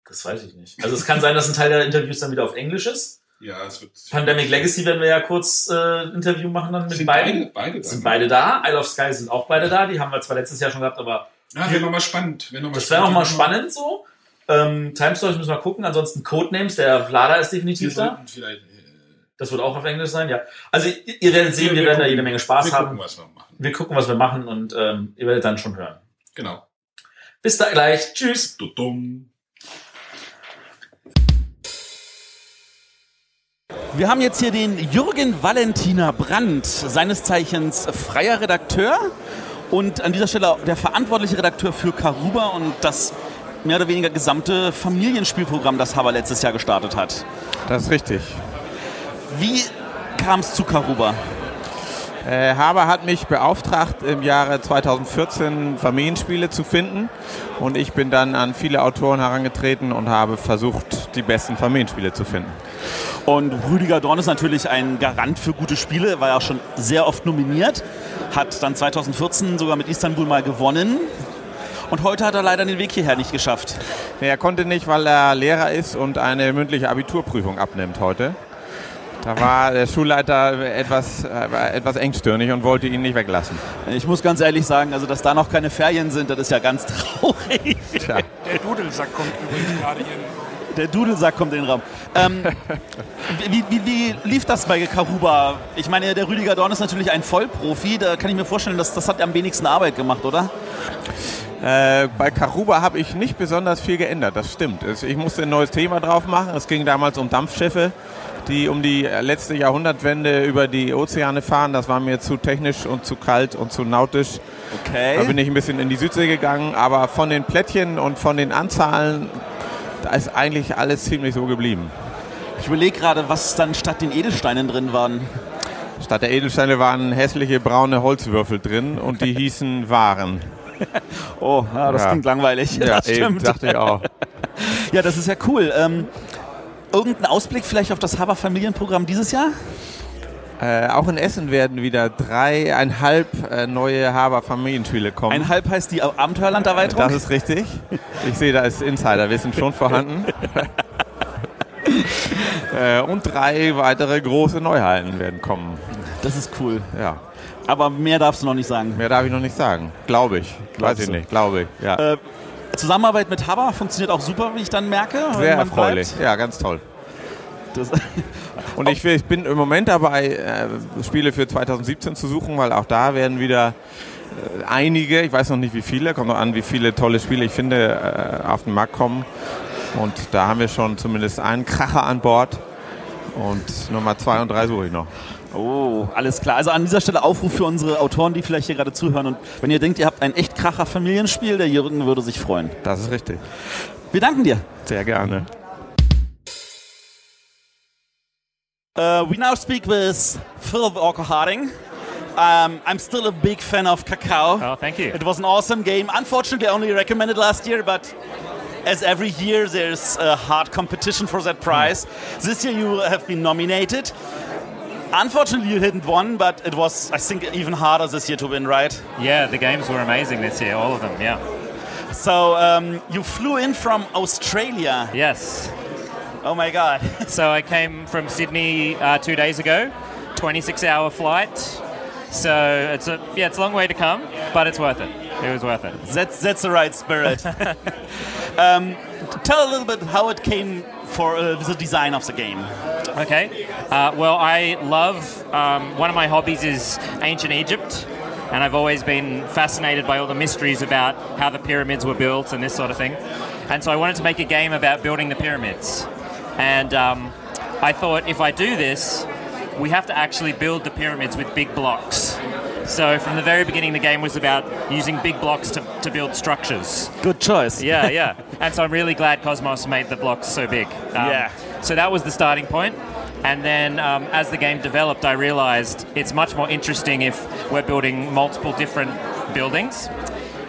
Das weiß ich nicht. Also es kann sein, dass ein Teil der Interviews dann wieder auf Englisch ist. Ja, es wird. Pandemic Legacy werden wir ja kurz äh, Interview machen dann mit sind beiden. beide, beide da. Sind beide da. Isle of Sky sind auch beide da. Die haben wir zwar letztes Jahr schon gehabt, aber Ja, wäre nochmal spannend. Wär noch mal das wäre auch mal spannend. so. Ähm, Time Stories müssen wir gucken. Ansonsten Codenames, der Vlada ist Wir definitiv da. vielleicht. äh, Das wird auch auf Englisch sein, ja. Also ihr, werdet sehen, wir, werden da gucken- jede Menge Spaß wir haben. Gucken, was wir machen. Wir gucken, was wir machen und ähm, ihr werdet dann schon hören. Genau. Bis da gleich. Tschüss. Du dumm. Wir haben jetzt hier den Jürgen Valentiner Brandt, seines Zeichens freier Redakteur und an dieser Stelle der verantwortliche Redakteur für Karuba und das mehr oder weniger gesamte Familienspielprogramm, das Haber letztes Jahr gestartet hat. Das ist richtig. Wie kam es zu Karuba? Äh, Haber hat mich beauftragt, im Jahre 2014 Familienspiele zu finden. Und ich bin dann an viele Autoren herangetreten und habe versucht, die besten Familienspiele zu finden. Und Rüdiger Dorn ist natürlich ein Garant für gute Spiele, war ja auch schon sehr oft nominiert, hat dann 2014 sogar mit Istanbul mal gewonnen. Und heute hat er leider den Weg hierher nicht geschafft. Er konnte nicht, weil er Lehrer ist und eine mündliche Abiturprüfung abnimmt heute. Da war der Schulleiter etwas, äh, etwas engstirnig und wollte ihn nicht weglassen. Ich muss ganz ehrlich sagen, also dass da noch keine Ferien sind, das ist ja ganz traurig. Tja. Der Dudelsack kommt übrigens gerade hier in den Raum. Der Dudelsack kommt in den Raum. Ähm, wie, wie, wie lief das bei Karuba? Ich meine, der Rüdiger Dorn ist natürlich ein Vollprofi. Da kann ich mir vorstellen, dass das hat am wenigsten Arbeit gemacht, oder? Äh, bei Karuba habe ich nicht besonders viel geändert, das stimmt. Ich musste ein neues Thema drauf machen. Es ging damals um Dampfschiffe, die um die letzte Jahrhundertwende über die Ozeane fahren. Das war mir zu technisch und zu kalt und zu nautisch. Okay. Da bin ich ein bisschen in die Südsee gegangen, aber von den Plättchen und von den Anzahlen, da ist eigentlich alles ziemlich so geblieben. Ich überlege gerade, was dann statt den Edelsteinen drin waren. Statt der Edelsteine waren hässliche braune Holzwürfel drin und die hießen Waren. Oh, ja, das Ja. klingt langweilig. Ja, das eben, stimmt. dachte ich auch. Ja, das ist ja cool. Ähm, irgendein Ausblick vielleicht auf das Haber Familienprogramm dieses Jahr? Äh, auch in Essen werden wieder dreieinhalb äh, neue Haber-Familienspiele kommen. Ein Halb heißt die Abenteuerlanderweiterung. das ist richtig. Ich sehe, da ist Insiderwissen schon vorhanden. äh, und drei weitere große Neuheiten werden kommen. das ist cool. Ja, Aber mehr darfst du noch nicht sagen. mehr darf ich noch nicht sagen. Glaube ich. Glaubst Weiß ich du? nicht. Glaube ich. Ja. Äh, Zusammenarbeit mit Haber funktioniert auch super, wie ich dann merke. Sehr erfreulich. bleibt. Ja, ganz toll. Das, Und ich, will- ich bin im Moment dabei, äh, Spiele für 2017 zu suchen, weil auch da werden wieder äh, einige, ich weiß noch nicht wie viele, kommt noch an, wie viele tolle Spiele ich finde, äh, auf den Markt kommen. Und da haben wir schon zumindest einen Kracher an Bord. Und Nummer zwei und drei suche ich noch. Oh, alles klar. Also an dieser Stelle Aufruf für unsere Autoren, die vielleicht hier gerade zuhören. Und wenn ihr denkt, ihr habt ein echt kracher Familienspiel, der Jürgen würde sich freuen. Das ist richtig. Wir danken dir. Sehr gerne. Uh, we now speak with Phil Walker Harding. Um, I'm still a big fan of Kakao. Oh, thank you. It was an awesome game. Unfortunately, I only recommended last year, but as every year, there's a hard competition for that prize. This year, you have been nominated. Unfortunately, you didn't win, but it was, I think, even harder this year to win, right? Yeah, the games were amazing this year, all of them. Yeah. So um, you flew in from Australia. Yes. Oh my God. So I came from Sydney uh, two days ago, 26-hour flight. So it's a yeah, it's a long way to come, but it's worth it. It was worth it. That's that's the right spirit. um, tell a little bit how it came for uh, the design of the game. Okay. Uh, well, I love um, one of my hobbies is ancient Egypt, and I've always been fascinated by all the mysteries about how the pyramids were built and this sort of thing. And so I wanted to make a game about building the pyramids. And um, I thought if I do this, we have to actually build the pyramids with big blocks. So from the very beginning, the game was about using big blocks to, to build structures. Good choice. Yeah, yeah. and so I'm really glad Cosmos made the blocks so big. Um, Yeah. So that was the starting point. And then um, as the game developed, I realized it's much more interesting if we're building multiple different buildings.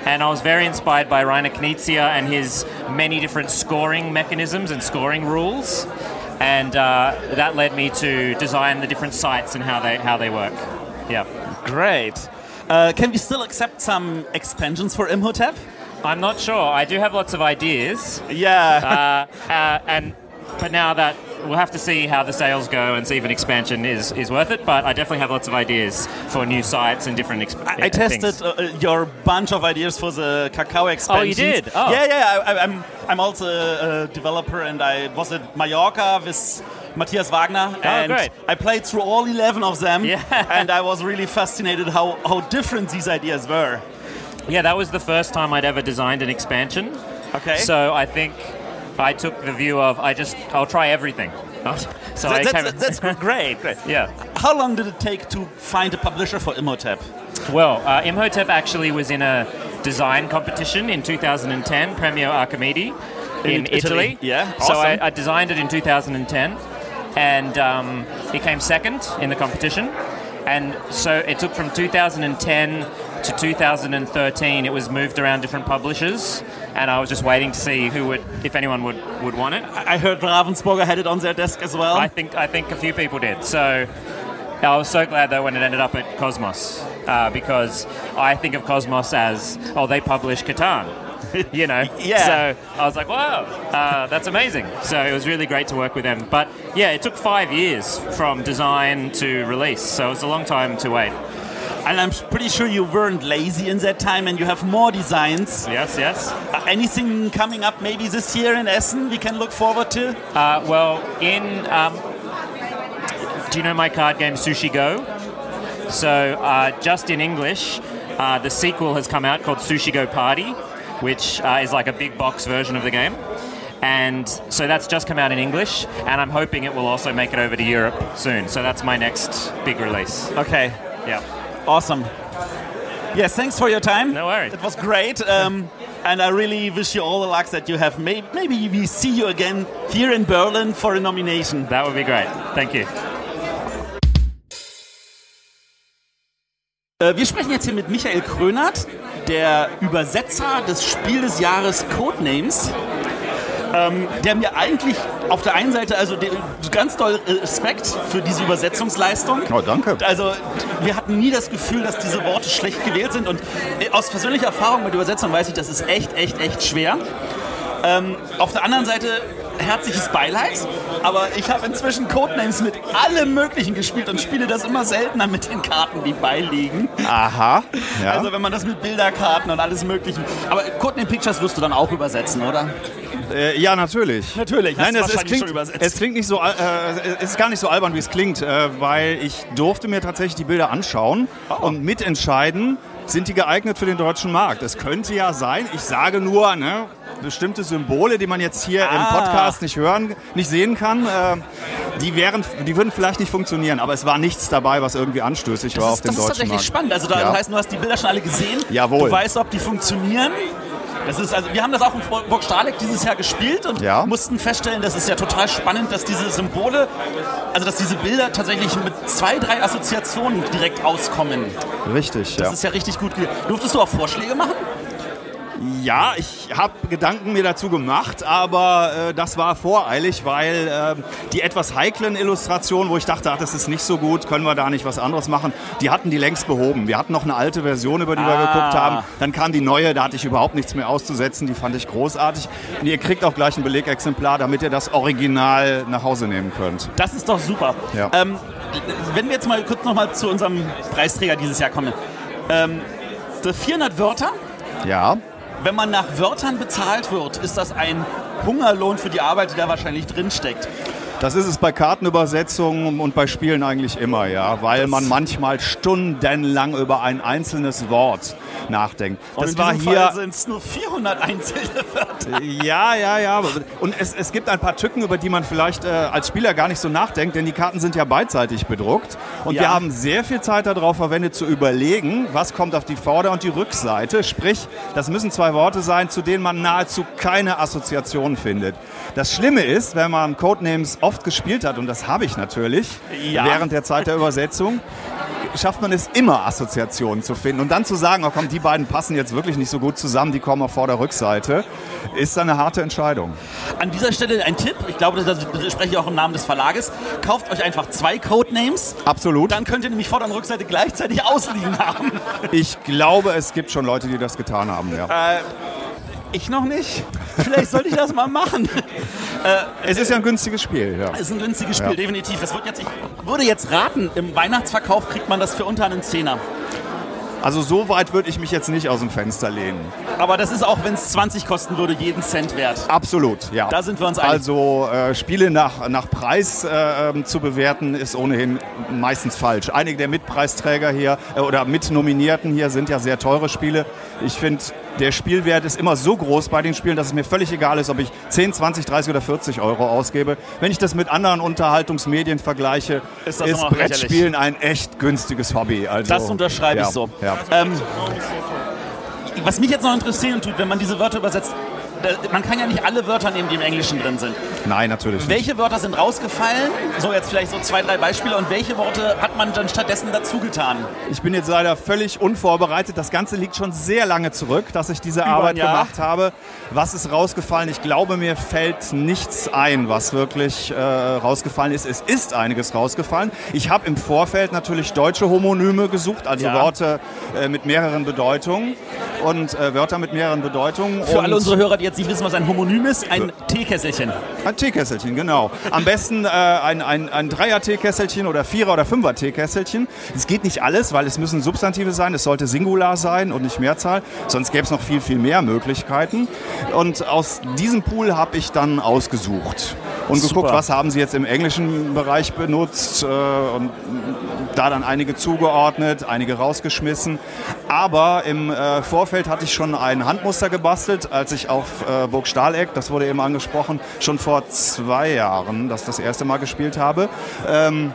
And I was very inspired by Rainer Knizia and his many different scoring mechanisms and scoring rules. And uh, that led me to design the different sites and how they, how they work. Yeah. Great. Uh, can we still accept some expansions for Imhotep? I'm not sure. I do have lots of ideas. Yeah. uh, uh, and but now that we'll have to see how the sales go and see if an expansion is, is worth it. But I definitely have lots of ideas for new sites and different. Exp- I, I tested uh, your bunch of ideas for the Cacao expansions. did? Oh. Yeah, yeah. I, I, I'm I'm also a developer, and I was at Mallorca with Matthias Wagner, and great. I played through all 11 of them, Yeah. and I was really fascinated how how different these ideas were. Yeah, that was the first time I'd ever designed an expansion. Okay. So I think I took the view of I just I'll try everything. So I That- that's, that's great, great. yeah. How long did it take to find a publisher for Imhotep? Well, uh, Imhotep actually was in a design competition in 2010, Premio Archimede in, In Italy, Italy. yeah, So awesome. I, I designed it in 2010, and um, it came second in the competition. And so it took from 2010 to 2013. It was moved around different publishers, and I was just waiting to see who would, if anyone would, would want it. I heard Ravensburger had it on their desk as well. I think I think a few people did. So I was so glad though when it ended up at Cosmos uh, because I think of Cosmos as oh they publish Catan, you know. Yeah. So I was like wow, uh, that's amazing. So it was really great to work with them. But yeah, it took five years from design to release, so it was a long time to wait. And I'm pretty sure you weren't lazy in that time, and you have more designs. Yes, yes. Uh, anything coming up maybe this year in Essen we can look forward to? Uh, well, in um, do you know my card game Sushi Go? So uh, just in English, uh, the sequel has come out called Sushi Go Party, which uh, is like a big box version of the game. And so that's just come out in English, and I'm hoping it will also make it over to Europe soon. So that's my next big release. Okay, Yeah. Awesome. Yes, thanks for your time. No worries. It was great. Um, and I really wish you all the luck that you have. Maybe, maybe we see you again here in Berlin for a nomination. That would be great. Thank you. Äh, wir sprechen jetzt hier mit Michael Krönert, der Übersetzer des Spiel des Jahres Codenames. Ähm, der mir eigentlich auf der einen Seite also den, ganz doll Respekt für diese Übersetzungsleistung. Oh, danke. Also wir hatten nie das Gefühl, dass diese Worte schlecht gewählt sind und äh, aus persönlicher Erfahrung mit Übersetzung weiß ich, das ist echt, echt, echt schwer. Ähm, auf der anderen Seite herzliches Beileid, aber ich habe inzwischen Codenames mit allem Möglichen gespielt und spiele das immer seltener mit den Karten, die beiliegen. Aha. Ja. Also wenn man das mit Bilderkarten und alles Möglichen. Aber Codename Pictures wirst du dann auch übersetzen, oder? Äh, ja, natürlich. Natürlich, Nein, es, es, klingt, es klingt nicht so, al- äh, es ist gar nicht so albern, wie es klingt, äh, weil ich durfte mir tatsächlich die Bilder anschauen Oh. und mitentscheiden, sind die geeignet für den deutschen Markt. Es könnte ja sein, ich sage nur, ne, bestimmte Symbole, die man jetzt hier im Ah. Podcast nicht hören, nicht sehen kann, äh, die, wären, die würden vielleicht nicht funktionieren, aber es war nichts dabei, was irgendwie anstößig war Das auf ist, dem das ist deutschen tatsächlich Markt. spannend. Also da Ja. heißt, du hast die Bilder schon alle gesehen. Jawohl. Du weißt, ob die funktionieren. Das ist also, wir haben das auch in Burg Stahleck dieses Jahr gespielt und Ja. mussten feststellen, das ist ja total spannend, dass diese Symbole, also dass diese Bilder tatsächlich mit zwei, drei Assoziationen direkt auskommen. Richtig, Das ja. ist ja richtig gut. Durftest du auch Vorschläge machen? Ja, ich habe Gedanken mir dazu gemacht, aber äh, das war voreilig, weil äh, die etwas heiklen Illustrationen, wo ich dachte, ach, das ist nicht so gut, können wir da nicht was anderes machen, die hatten die längst behoben. Wir hatten noch eine alte Version, über die wir Ah. geguckt haben. Dann kam die neue, da hatte ich überhaupt nichts mehr auszusetzen, die fand ich großartig. Und ihr kriegt auch gleich ein Belegexemplar, damit ihr das Original nach Hause nehmen könnt. Das ist doch super. Ja. Ähm, wenn wir jetzt mal kurz nochmal zu unserem Preisträger dieses Jahr kommen. Ähm, die 400 Wörter, Ja, wenn man nach Wörtern bezahlt wird, ist das ein Hungerlohn für die Arbeit, die da wahrscheinlich drinsteckt. Das ist es bei Kartenübersetzungen und bei Spielen eigentlich immer, ja, weil man manchmal stundenlang über ein einzelnes Wort nachdenkt. Und Das war hier. Sind es nur 400 einzelne Wörter. Ja, ja, ja. Und es, es gibt ein paar Tücken, über die man vielleicht äh, als Spieler gar nicht so nachdenkt, denn die Karten sind ja beidseitig bedruckt. Und Ja. wir haben sehr viel Zeit darauf verwendet, zu überlegen, was kommt auf die Vorder- und die Rückseite. Sprich, das müssen zwei Worte sein, zu denen man nahezu keine Assoziation findet. Das Schlimme ist, wenn man Codenames oft gespielt hat, und das habe ich natürlich, Ja. während der Zeit der Übersetzung, schafft man es immer, Assoziationen zu finden. Und dann zu sagen, oh komm, die beiden passen jetzt wirklich nicht so gut zusammen, die kommen auf Vorder-Rückseite, ist dann eine harte Entscheidung. An dieser Stelle ein Tipp, ich glaube, das spreche ich auch im Namen des Verlages. Kauft euch einfach zwei Codenames, Absolut. dann könnt ihr nämlich Vorder- und Rückseite gleichzeitig ausliegen haben. Ich glaube, es gibt schon Leute, die das getan haben. Ja. Ich noch nicht. Vielleicht sollte ich das mal machen. Es ist ja ein günstiges Spiel. Ja. ist ein günstiges Spiel, Ja. definitiv. Das wird jetzt, ich würde jetzt raten, im Weihnachtsverkauf kriegt man das für unter einen Zehner. Also so weit würde ich mich jetzt nicht aus dem Fenster lehnen. Aber das ist auch, wenn es 20 kosten würde, jeden Cent wert. Absolut, ja. Da sind wir uns einig. Also äh, Spiele nach, nach Preis äh, ähm, zu bewerten, ist ohnehin meistens falsch. Einige der Mitpreisträger hier äh, oder Mitnominierten hier sind ja sehr teure Spiele. Ich finde, der Spielwert ist immer so groß bei den Spielen, dass es mir völlig egal ist, ob ich 10, 20, 30 oder 40 Euro ausgebe. Wenn ich das mit anderen Unterhaltungsmedien vergleiche, Ist ist. Brettspielen ein echt günstiges Hobby. Also, Das unterschreibe ja, ich so. Ja. Ähm, was mich jetzt noch interessieren tut, wenn man diese Wörter übersetzt, man kann ja nicht alle Wörter nehmen, die im Englischen drin sind. Nein, natürlich nicht. Welche Wörter sind rausgefallen? So jetzt vielleicht so zwei, drei Beispiele. Und welche Worte hat man dann stattdessen dazu getan? Ich bin jetzt leider völlig unvorbereitet. Das Ganze liegt schon sehr lange zurück, dass ich diese Arbeit ein Jahr. gemacht habe. Was ist rausgefallen? Ich glaube, mir fällt nichts ein, was wirklich äh, rausgefallen ist. Es ist einiges rausgefallen. Ich habe im Vorfeld natürlich deutsche Homonyme gesucht, also Ja. Worte äh, mit mehreren Bedeutungen und äh, Wörter mit mehreren Bedeutungen. Für und alle unsere Hörer, die jetzt nicht wissen, was ein Homonym ist, ein Teekesselchen. Ein Teekesselchen, genau. Am besten äh, ein, ein, ein Dreier-Teekesselchen oder Vierer- oder Fünfer-Teekesselchen. Es geht nicht alles, weil es müssen Substantive sein, es sollte Singular sein und nicht Mehrzahl. Sonst gäbe es noch viel, viel mehr Möglichkeiten. Und aus diesem Pool habe ich dann ausgesucht und Super. geguckt, was haben sie jetzt im englischen Bereich benutzt äh, und da dann einige zugeordnet, einige rausgeschmissen. Aber im äh, Vorfeld hatte ich schon ein Handmuster gebastelt, als ich auf äh, Burg Stahleck, das wurde eben angesprochen, schon vor zwei Jahren, das das erste Mal gespielt habe. Ähm,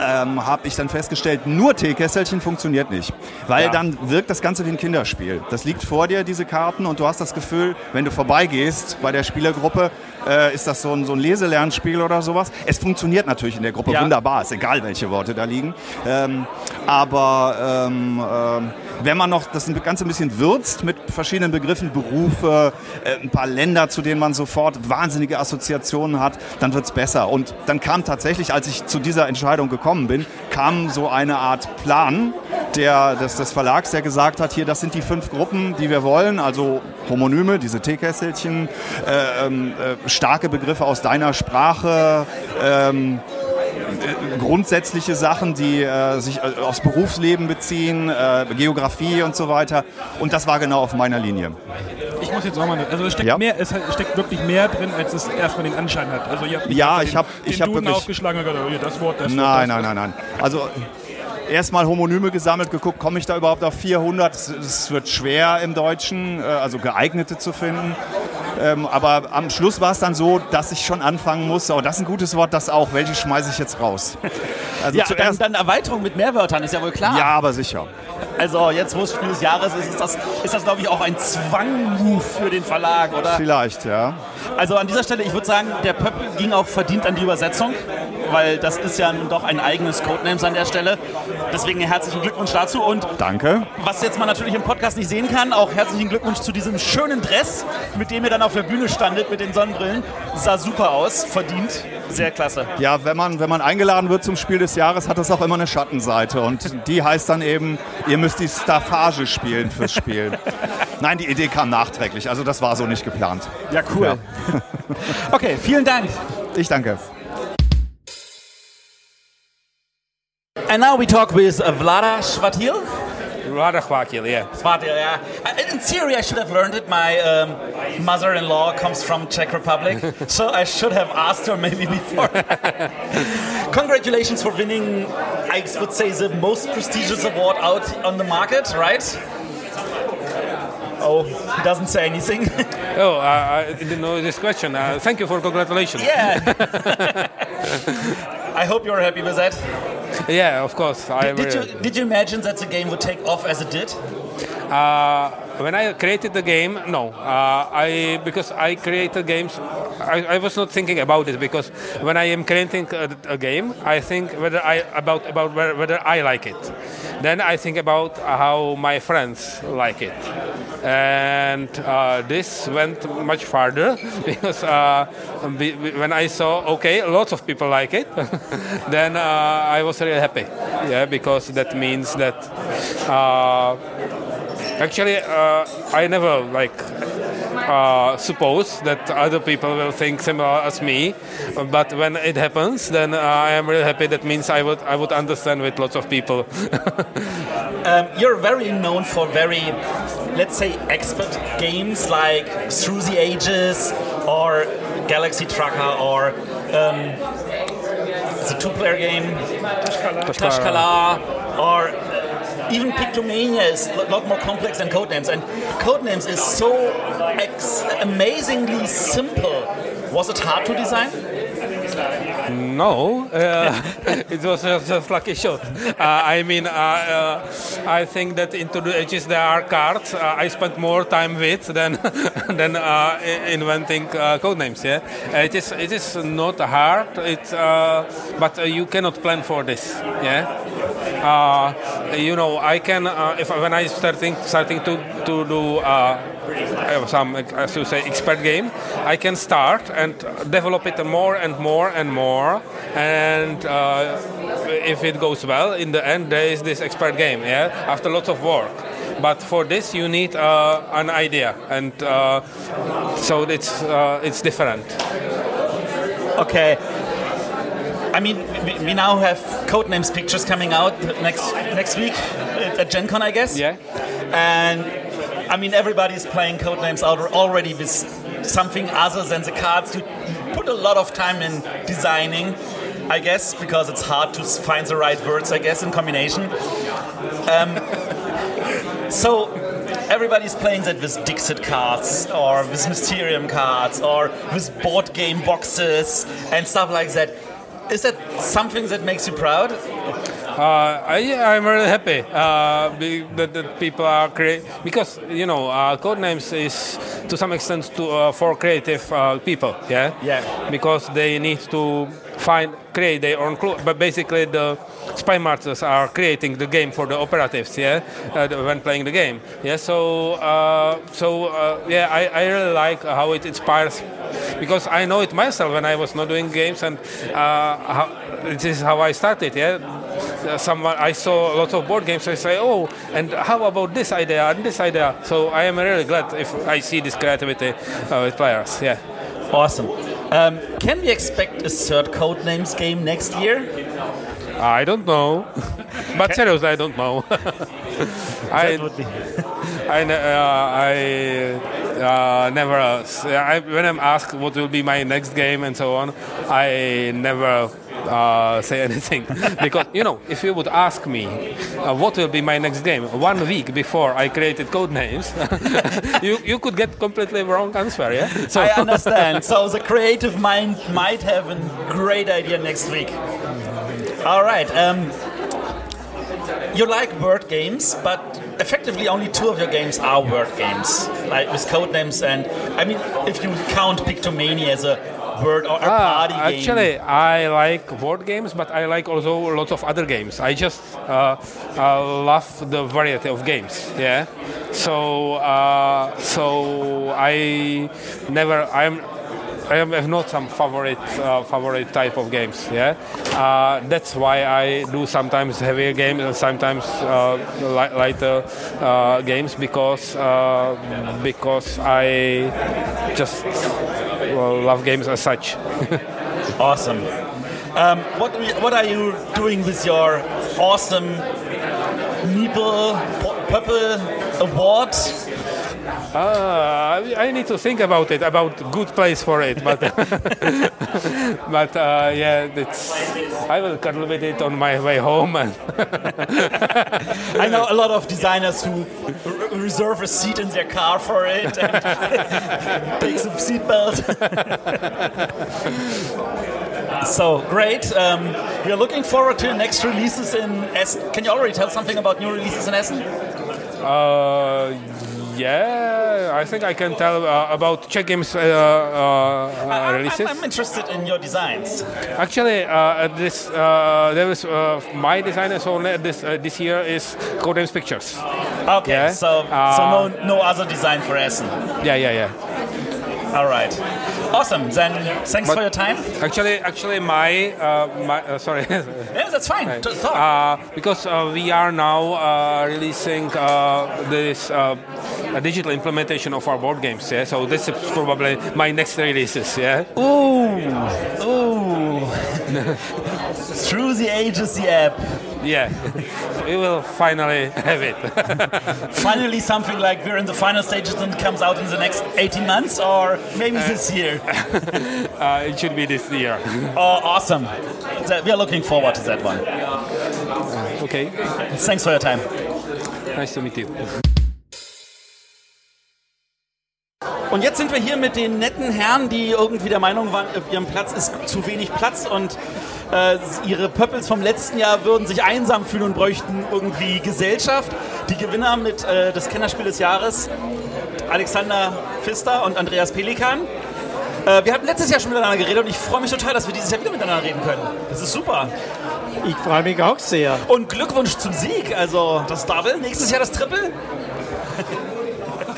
ähm, habe ich dann festgestellt, nur Teekesselchen funktioniert nicht. Weil Ja. dann wirkt das Ganze wie ein Kinderspiel. Das liegt vor dir, diese Karten, und du hast das Gefühl, wenn du vorbeigehst bei der Spielergruppe, äh, ist das so ein, so ein Leselernspiel oder sowas. Es funktioniert natürlich in der Gruppe Ja. wunderbar, ist egal, welche Worte da liegen. Ähm, aber ähm, ähm, wenn man noch das Ganze ein bisschen würzt mit verschiedenen Begriffen, Berufe, äh, ein paar Länder, zu denen man sofort wahnsinnige Assoziationen hat, dann wird's besser. Und dann kam tatsächlich, als ich zu dieser Entscheidung gekommen bin, kam so eine Art Plan der, des, des Verlags, der gesagt hat, hier, das sind die fünf Gruppen, die wir wollen, also Homonyme, diese Teekesselchen, äh, ähm, äh, starke Begriffe aus deiner Sprache, ähm, äh, grundsätzliche Sachen, die äh, sich äh, aufs Berufsleben beziehen, äh, Geografie und so weiter. Und das war genau auf meiner Linie. Ich muss jetzt auch mal, also es steckt, Ja. mehr, es steckt wirklich mehr drin, als es erstmal den Anschein hat. Also ihr habt Ja, ich den- hab- den ich hab Duden wirklich- aufgeschlagen und gesagt, oh, das Wort, das Wort, Nein, das nein, nein, nein. Also erstmal Homonyme gesammelt, geguckt, komme ich da überhaupt auf 400? Es- Es wird schwer im Deutschen, äh, also geeignete zu finden. Ähm, aber am Schluss war es dann so, dass ich schon anfangen musste. Oh, das ist ein gutes Wort, das auch. Welche schmeiße ich jetzt raus? Also Ja, dann, zuerst. dann Erweiterung mit mehr Wörtern, ist ja wohl klar. ja, aber sicher. Also jetzt, wo es Spiel des Jahres ist, ist das, ist das glaube ich, auch ein Zwang-Move für den Verlag, oder? Vielleicht, ja. Also an dieser Stelle, ich würde sagen, der Pöppel ging auch verdient an die Übersetzung, weil das ist ja nun doch ein eigenes Codenames an der Stelle. Deswegen herzlichen Glückwunsch dazu und Danke. was jetzt man natürlich im Podcast nicht sehen kann, auch herzlichen Glückwunsch zu diesem schönen Dress, mit dem ihr dann auf der Bühne standet mit den Sonnenbrillen. Sah super aus, verdient, sehr klasse. Ja, wenn man, wenn man eingeladen wird zum Spiel des Jahres, hat das auch immer eine Schattenseite. Und die heißt dann eben, ihr müsst die Staffage spielen fürs Spiel. Nein, die Idee kam nachträglich. Also das war so nicht geplant. Ja, cool. Okay, vielen Dank. Ich danke. And now we talk with Vlada Schwatil. Rather Chwakil, yeah. Schwatil, yeah. Uh, In theory, I should have learned it. My um, mother-in-law comes from Czech Republic, so I should have asked her maybe before. Congratulations for winning, I would say, the most prestigious award out on the market, right? Oh, he doesn't say anything. Oh, uh, I didn't know this question. Uh, thank you for congratulations. yeah. I hope you're happy with that. Yeah, of course. I Did you did you imagine that the game would take off as it did? Uh, when I created the game, no, uh, I because I created games, I, I was not thinking about it because when I am creating a, a game, I think whether I about about whether, I like it. Then I think about how my friends like it, and uh, this went much farther because uh, when I saw okay, lots of people like it, then uh, I was really happy. Yeah, because that means that. Actually, uh, I never like uh, suppose that other people will think similar as me, but when it happens, then uh, I am really happy. That means I would I would understand with lots of people. Um, you're very known for very, let's say, expert games like Through the Ages or Galaxy Trucker or um, the two-player game Tashkala or even Pictomania is a lot more complex than Codenames, and Codenames is so amazingly simple. Was it hard to design? No, uh, it was just, just a shot. Uh, I mean, uh, uh, I think that into the ages there are cards. Uh, I spent more time with than than uh, inventing code names. Yeah, it is it is not hard. It but you cannot plan for this. Yeah. You know, I can if when I starting starting to to do some as you say expert game, I can start and develop it more and more and more, and uh, if it goes well, in the end there is this expert game. Yeah, after lots of work. But for this, you need uh, an idea, and uh, so it's uh, it's different. Okay. I mean, we, we now have Codenames pictures coming out next next week at Gen Con, I guess. Yeah. And I mean, everybody's playing Codenames out already with something other than the cards. You put a lot of time in designing, I guess, because it's hard to find the right words, I guess, in combination. Um, so everybody's playing that with Dixit cards or with Mysterium cards or with board game boxes and stuff like that. Is that something that makes you proud? Uh, I, I'm really happy uh, be- that, that people are create because you know uh, Codenames is to some extent to, uh, for creative uh, people, yeah. Yeah. Because they need to find create their own clue, but basically the spy masters are creating the game for the operatives, yeah, uh, when playing the game, yeah. So uh, so uh, yeah, I, I really like how it inspires because I know it myself when I was not doing games and uh, how, this is how I started, yeah someone I saw lots of board games. I say, oh, and how about this idea and this idea? So I am really glad if I see this creativity uh, with players. Yeah. Awesome. Um, can we expect a third Codenames game next year? I don't know, but seriously, I don't know. I, That would be. I, uh, I uh, never. Uh, I, when I'm asked what will be my next game and so on, I never uh, say anything because you know if you would ask me uh, what will be my next game one week before I created code names, you you could get completely wrong answer. Yeah. So I understand. so the creative mind might have a great idea next week. All right. Um, you like word games, but effectively only two of your games are word games, like with code names and I mean, if you count Pictomania as a word or a Ah, party game. actually, I like board games, but I like also lots of other games. I just uh, uh, love the variety of games. Yeah. So uh, so I never I'm. I have not some favorite uh, favorite type of games. Yeah, uh, that's why I do sometimes heavier games and sometimes uh, li- lighter uh, games because uh, because I just well, love games as such. Awesome. Um, what what are you doing with your awesome Meeple Purple Award? Uh, I need to think about it, about good place for it, but but uh, yeah, it's, I will cuddle with it on my way home. And I know a lot of designers who r- reserve a seat in their car for it and takes a seatbelt. so great. Um, we are looking forward to next releases in Essen. Can you already tell something about new releases in Essen? uh, yeah, I think I can tell uh, about Czech games uh, uh, releases. I'm, I'm interested in your designs. Actually, uh, this uh, there was uh, my designer so this uh, this year is Codenames Pictures. Okay, Yeah. so so no no other design for Essen. Yeah, yeah, yeah. All right. Awesome. Then thanks But- for your time. Actually, actually, my uh, my uh, sorry. Yeah, that's fine. Talk. Uh, because uh, we are now uh, releasing uh, this uh, a digital implementation of our board games. Yeah, so this is probably my next releases. Yeah. Ooh, ooh. Through the ages, the app. Yeah, we will finally have it. Finally, something like we're in the final stages and comes out in the next 18 months or maybe this year. uh, it should be this year. Oh, awesome. That- We are looking forward to that one. Okay, Thanks for your time. nice to meet you. Und jetzt sind wir hier mit den netten Herren, die irgendwie der Meinung waren, auf ihrem Platz ist zu wenig Platz und äh, ihre Pöppels vom letzten Jahr würden sich einsam fühlen und bräuchten irgendwie Gesellschaft. Die Gewinner mit äh, des Kennerspiel des Jahres, Alexander Pfister und Andreas Pelikan. Äh, wir hatten letztes Jahr schon miteinander geredet und ich freue mich total, dass wir dieses Jahr wieder miteinander reden können. Das ist super. Ich freue mich auch sehr. Und Glückwunsch zum Sieg. Also das Double, nächstes Jahr das Triple.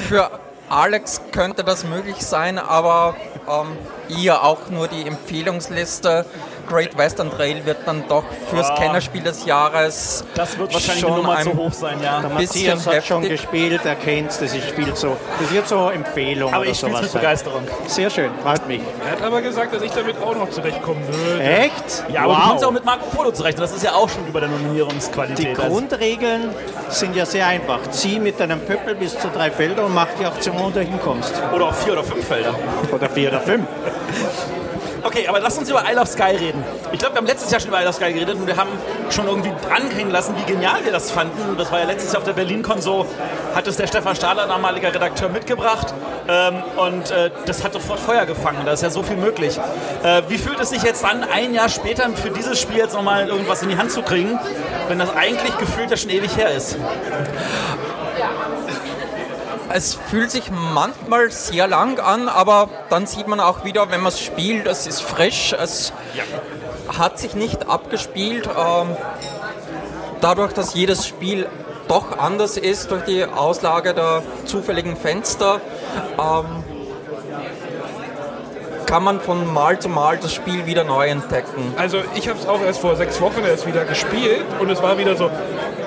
Für Alex könnte das möglich sein, aber ähm, ihr auch nur die Empfehlungsliste. Great Western Trail wird dann doch fürs Ah. Kennerspiel des Jahres Das wird wahrscheinlich die schon Nummer ein zu hoch sein, ja. Der Matthias hat schon heftig. gespielt, er kennt das ist Spiel so. Das wird so Empfehlung Aber oder ich spiele sowas mit. Begeisterung. Sehr schön, freut mich. Er hat aber gesagt, dass ich damit auch noch zurechtkommen würde. Echt? Ja, aber du kommst wow. auch mit Marco Polo zurecht. Das ist ja auch schon über der Die Nominierungsqualität. Also, Grundregeln sind ja sehr einfach. Zieh mit deinem Pöppel bis zu drei Felder und mach die Aktion, wo du hinkommst. oder auch vier oder fünf Felder. Oder vier oder fünf. Okay, aber lass uns über Isle of Sky reden. Ich glaube, wir haben letztes Jahr schon über Isle of Sky geredet und wir haben schon irgendwie anklingen lassen, wie genial wir das fanden. Das war ja letztes Jahr auf der Berlin-Con so, hat es der Stefan Stahler, damaliger Redakteur, mitgebracht. Ähm, und äh, das hat sofort Feuer gefangen. Da ist ja so viel möglich. Äh, wie fühlt es sich jetzt an, ein Jahr später für dieses Spiel jetzt nochmal irgendwas in die Hand zu kriegen, wenn das eigentlich gefühlt ja schon ewig her ist? Es fühlt sich manchmal sehr lang an, aber dann sieht man auch wieder, wenn man es spielt, es ist frisch, es hat sich nicht abgespielt. Ähm, dadurch, dass jedes Spiel doch anders ist durch die Auslage der zufälligen Fenster, ähm, kann man von Mal zu Mal das Spiel wieder neu entdecken. Also ich habe es auch erst vor sechs Wochen erst wieder gespielt und es war wieder so,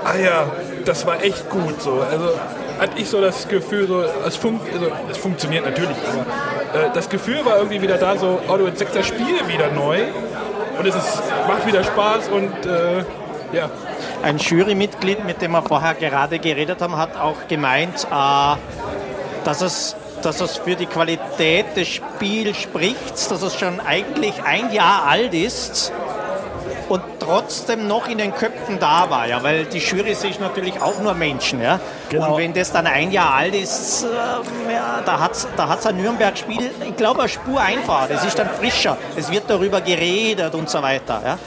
ah ja, das war echt gut so. Also hatte ich so das Gefühl, so, es, fun also, es funktioniert natürlich, aber äh, das Gefühl war irgendwie wieder da, so, oh, du entdeckst das Spiel wieder neu und es ist, macht wieder Spaß und äh, ja. Ein Jurymitglied, mit dem wir vorher gerade geredet haben, hat auch gemeint, äh, dass, es, dass es für die Qualität des Spiels spricht, dass es schon eigentlich ein Jahr alt ist trotzdem noch in den Köpfen da war, ja, weil die Jury ist natürlich auch nur Menschen, ja. Genau. Und wenn das dann ein Jahr alt ist, äh, ja, da hat es da hat's ein Nürnberg-Spiel, ich glaube, eine Spur einfacher, das ist dann frischer, es wird darüber geredet und so weiter, ja.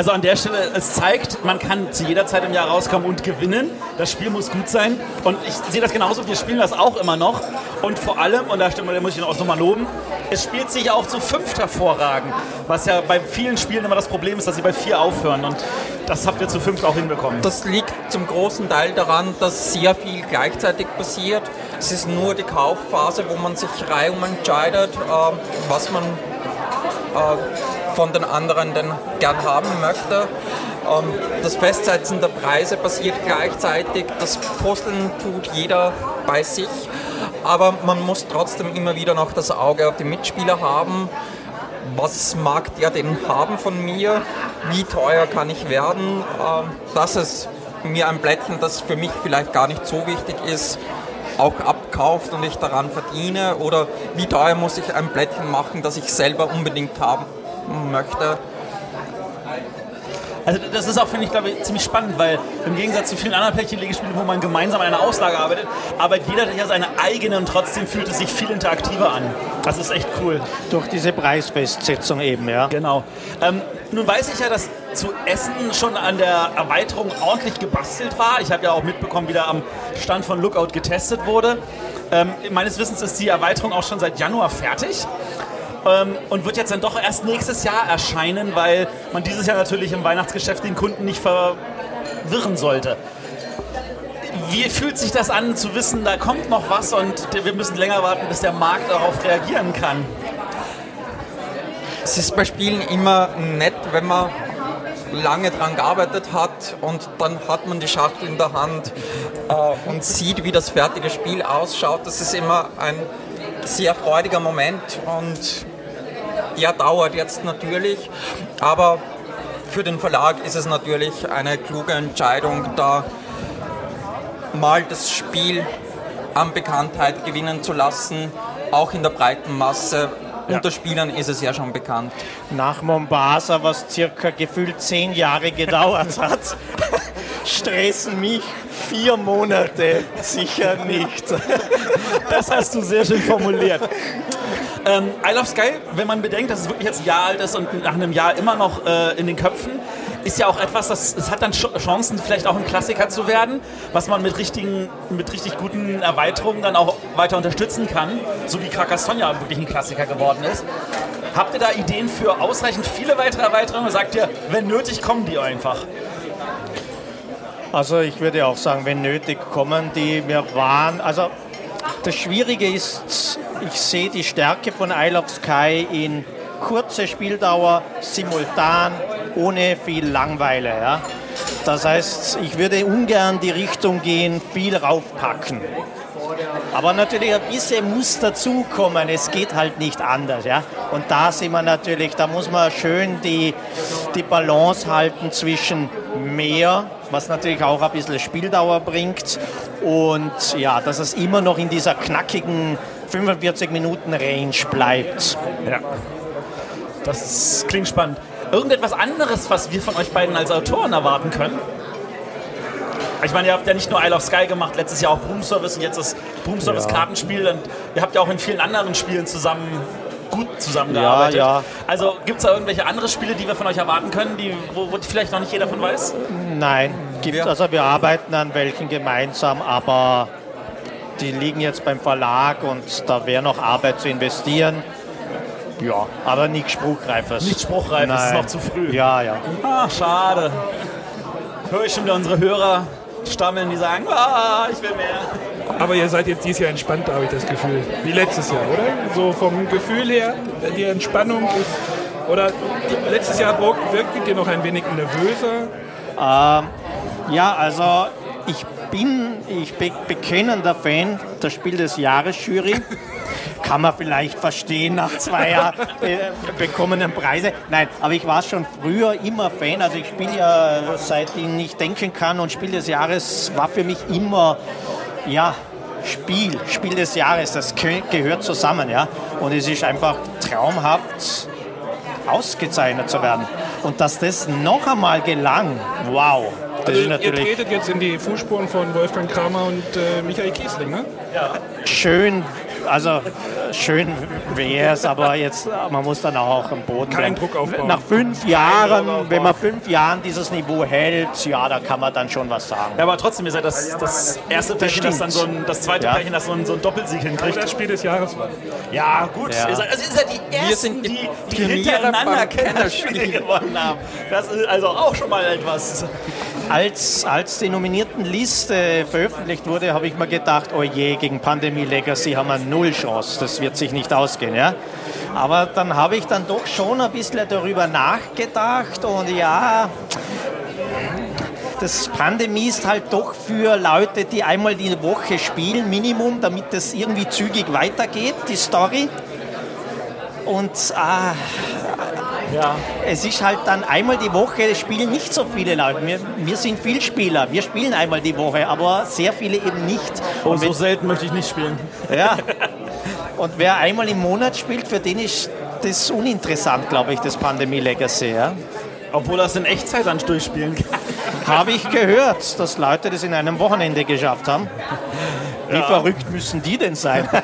Also an der Stelle, es zeigt, man kann zu jeder Zeit im Jahr rauskommen und gewinnen. Das Spiel muss gut sein. Und ich sehe das genauso, wir spielen das auch immer noch. Und vor allem, und da, stimmt, da muss ich ihn auch nochmal loben, es spielt sich auch zu fünft hervorragend. Was ja bei vielen Spielen immer das Problem ist, dass sie bei vier aufhören. Und das habt ihr zu fünft auch hinbekommen. Das liegt zum großen Teil daran, dass sehr viel gleichzeitig passiert. Es ist nur die Kaufphase, wo man sich reihum entscheidet, äh, was man äh, von den anderen denn gern haben möchte. Ähm, das Festsetzen der Preise passiert gleichzeitig, das Puzzeln tut jeder bei sich, aber man muss trotzdem immer wieder noch das Auge auf die Mitspieler haben. Was mag der denn haben von mir? Wie teuer kann ich werden? Ähm, dass es mir ein Blättchen, das für mich vielleicht gar nicht so wichtig ist, auch abkauft und ich daran verdiene? Oder wie teuer muss ich ein Blättchen machen, das ich selber unbedingt haben möchte? Also das ist auch, finde ich, glaube ich, ziemlich spannend, weil im Gegensatz zu vielen anderen Plättchenlegespielen, wo man gemeinsam an einer Auslage arbeitet, arbeitet jeder ja seine eigene und trotzdem fühlt es sich viel interaktiver an. Das ist echt cool. Durch diese Preisfestsetzung eben, ja. Genau. Ähm, nun weiß ich ja, dass zu Essen schon an der Erweiterung ordentlich gebastelt war. Ich habe ja auch mitbekommen, wie da am Stand von Lookout getestet wurde. Ähm, meines Wissens ist die Erweiterung auch schon seit Januar fertig. Ähm, und wird jetzt dann doch erst nächstes Jahr erscheinen, weil man dieses Jahr natürlich im Weihnachtsgeschäft den Kunden nicht verwirren sollte. Wie fühlt sich das an, zu wissen, da kommt noch was und wir müssen länger warten, bis der Markt darauf reagieren kann? Es ist bei Spielen immer nett, wenn man lange dran gearbeitet hat und dann hat man die Schachtel in der Hand äh, und sieht, wie das fertige Spiel ausschaut. Das ist immer ein sehr freudiger Moment und der dauert jetzt natürlich, aber für den Verlag ist es natürlich eine kluge Entscheidung, da mal das Spiel an Bekanntheit gewinnen zu lassen, auch in der breiten Masse. Unter Spielern ist es ja schon bekannt. Nach Mombasa, was circa gefühlt zehn Jahre gedauert hat, stressen mich vier Monate sicher nicht. Das hast du sehr schön formuliert. Ähm, I Love Sky, wenn man bedenkt, dass es wirklich jetzt ein Jahr alt ist und nach einem Jahr immer noch äh, in den Köpfen, ist ja auch etwas, das, das hat dann Ch- Chancen, vielleicht auch ein Klassiker zu werden, was man mit, richtigen, mit richtig guten Erweiterungen dann auch weiter unterstützen kann, so wie Carcassonne ja wirklich ein Klassiker geworden ist. Habt ihr da Ideen für ausreichend viele weitere Erweiterungen? Sagt ihr, wenn nötig, kommen die einfach? Also ich würde auch sagen, wenn nötig kommen die. Wir waren, also das Schwierige ist, ich sehe die Stärke von Isle of Sky in kurze Spieldauer, simultan, ohne viel Langweile. Ja. Das heißt, ich würde ungern die Richtung gehen, viel raufpacken. Aber natürlich ein bisschen muss dazukommen, es geht halt nicht anders. Ja? Und da sind wir natürlich, da muss man schön die, die Balance halten zwischen mehr, was natürlich auch ein bisschen Spieldauer bringt, und ja, dass es immer noch in dieser knackigen 45 Minuten Range bleibt. Ja. Das klingt spannend. Irgendetwas anderes, was wir von euch beiden als Autoren erwarten können? Ich meine, ihr habt ja nicht nur Isle of Sky gemacht, letztes Jahr auch Broom Service und jetzt das Broom Service Ja. Kartenspiel. Und ihr habt ja auch in vielen anderen Spielen zusammen gut zusammengearbeitet. Ja, ja. Also gibt es da irgendwelche andere Spiele, die wir von euch erwarten können, die, wo, wo vielleicht noch nicht jeder von weiß? Nein, gibt, also wir arbeiten an welchen gemeinsam, aber die liegen jetzt beim Verlag und da wäre noch Arbeit zu investieren. Ja, aber nichts Spruchreifes. Nicht spruchreif, es ist Nein. noch zu früh. Ja, ja. Ah, schade. Höre ich schon wieder unsere Hörer stammeln, die sagen, ah, ich will mehr. Aber ihr seid jetzt dieses Jahr entspannter, habe ich das Gefühl. Wie letztes Jahr, oder? So vom Gefühl her, die Entspannung ist. Oder letztes Jahr wirk- wirktet ihr noch ein wenig nervöser? Ähm, ja, also ich bin, ich bin bekennender Fan der Spiel des Jahres Jury. Kann man vielleicht verstehen nach zwei Jahren äh, bekommenen Preise. Nein, aber ich war schon früher immer Fan. Also ich spiele ja seitdem ich denken kann und Spiel des Jahres war für mich immer, ja, Spiel, Spiel des Jahres. Das gehö- gehört zusammen, ja. Und es ist einfach traumhaft ausgezeichnet zu werden. Und dass das noch einmal gelang, wow. Das Also ist ihr tretet jetzt in die Fußspuren von Wolfgang Kramer und äh, Michael Kiesling, ne? schön, also schön wäre es, aber jetzt, man muss dann auch am Boden Kein bleiben. Druck aufbauen. Nach fünf Jahren, wenn man fünf Jahren dieses Niveau hält, ja, da kann man dann schon was sagen. Ja, aber trotzdem ist ja das, das erste Pärchen, das dann so ein, das zweite Ja. Pärchen, das so ein, so ein Doppelsieg Aber hinkriegt. das Spiel des Jahres war. Ja, gut. Ja. Ihr seid, also ihr seid die Ersten, Wir sind die die, die hintereinander Kennerspiele Kennerspiel. gewonnen haben. Das ist also auch schon mal etwas. Als, als die Nominiertenliste veröffentlicht wurde, habe ich mir gedacht, oh je, gegen Pandemie Legacy haben wir null Chance, das wird sich nicht ausgehen. Ja? Aber dann habe ich dann doch schon ein bisschen darüber nachgedacht und ja, das Pandemie ist halt doch für Leute, die einmal die Woche spielen, Minimum, damit es irgendwie zügig weitergeht, die Story. Und ah, Ja. es ist halt dann einmal die Woche, spielen nicht so viele Leute. Wir, wir sind Vielspieler, wir spielen einmal die Woche, aber sehr viele eben nicht. Und Und, so wenn, selten möchte ich nicht spielen. ja. Und wer einmal im Monat spielt, für den ist das uninteressant, glaube ich, das Pandemie Legacy. Ja. Obwohl das in Echtzeit dann durchspielen kann. Habe ich gehört, dass Leute das in einem Wochenende geschafft haben. Wie verrückt müssen die denn sein?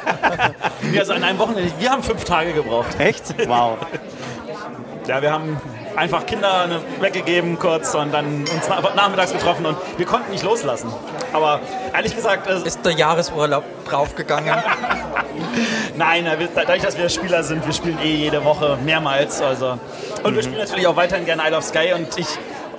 Also an einem Wochenende, wir haben fünf Tage gebraucht. Echt? Wow. Ja, wir haben einfach Kinder weggegeben kurz und dann uns na- nachmittags getroffen und wir konnten nicht loslassen. Aber ehrlich gesagt, äh, Ist der Jahresurlaub draufgegangen? nein, dadurch, dass wir Spieler sind, wir spielen eh jede Woche mehrmals. Also. Und wir spielen natürlich auch weiterhin gerne Isle of Sky und ich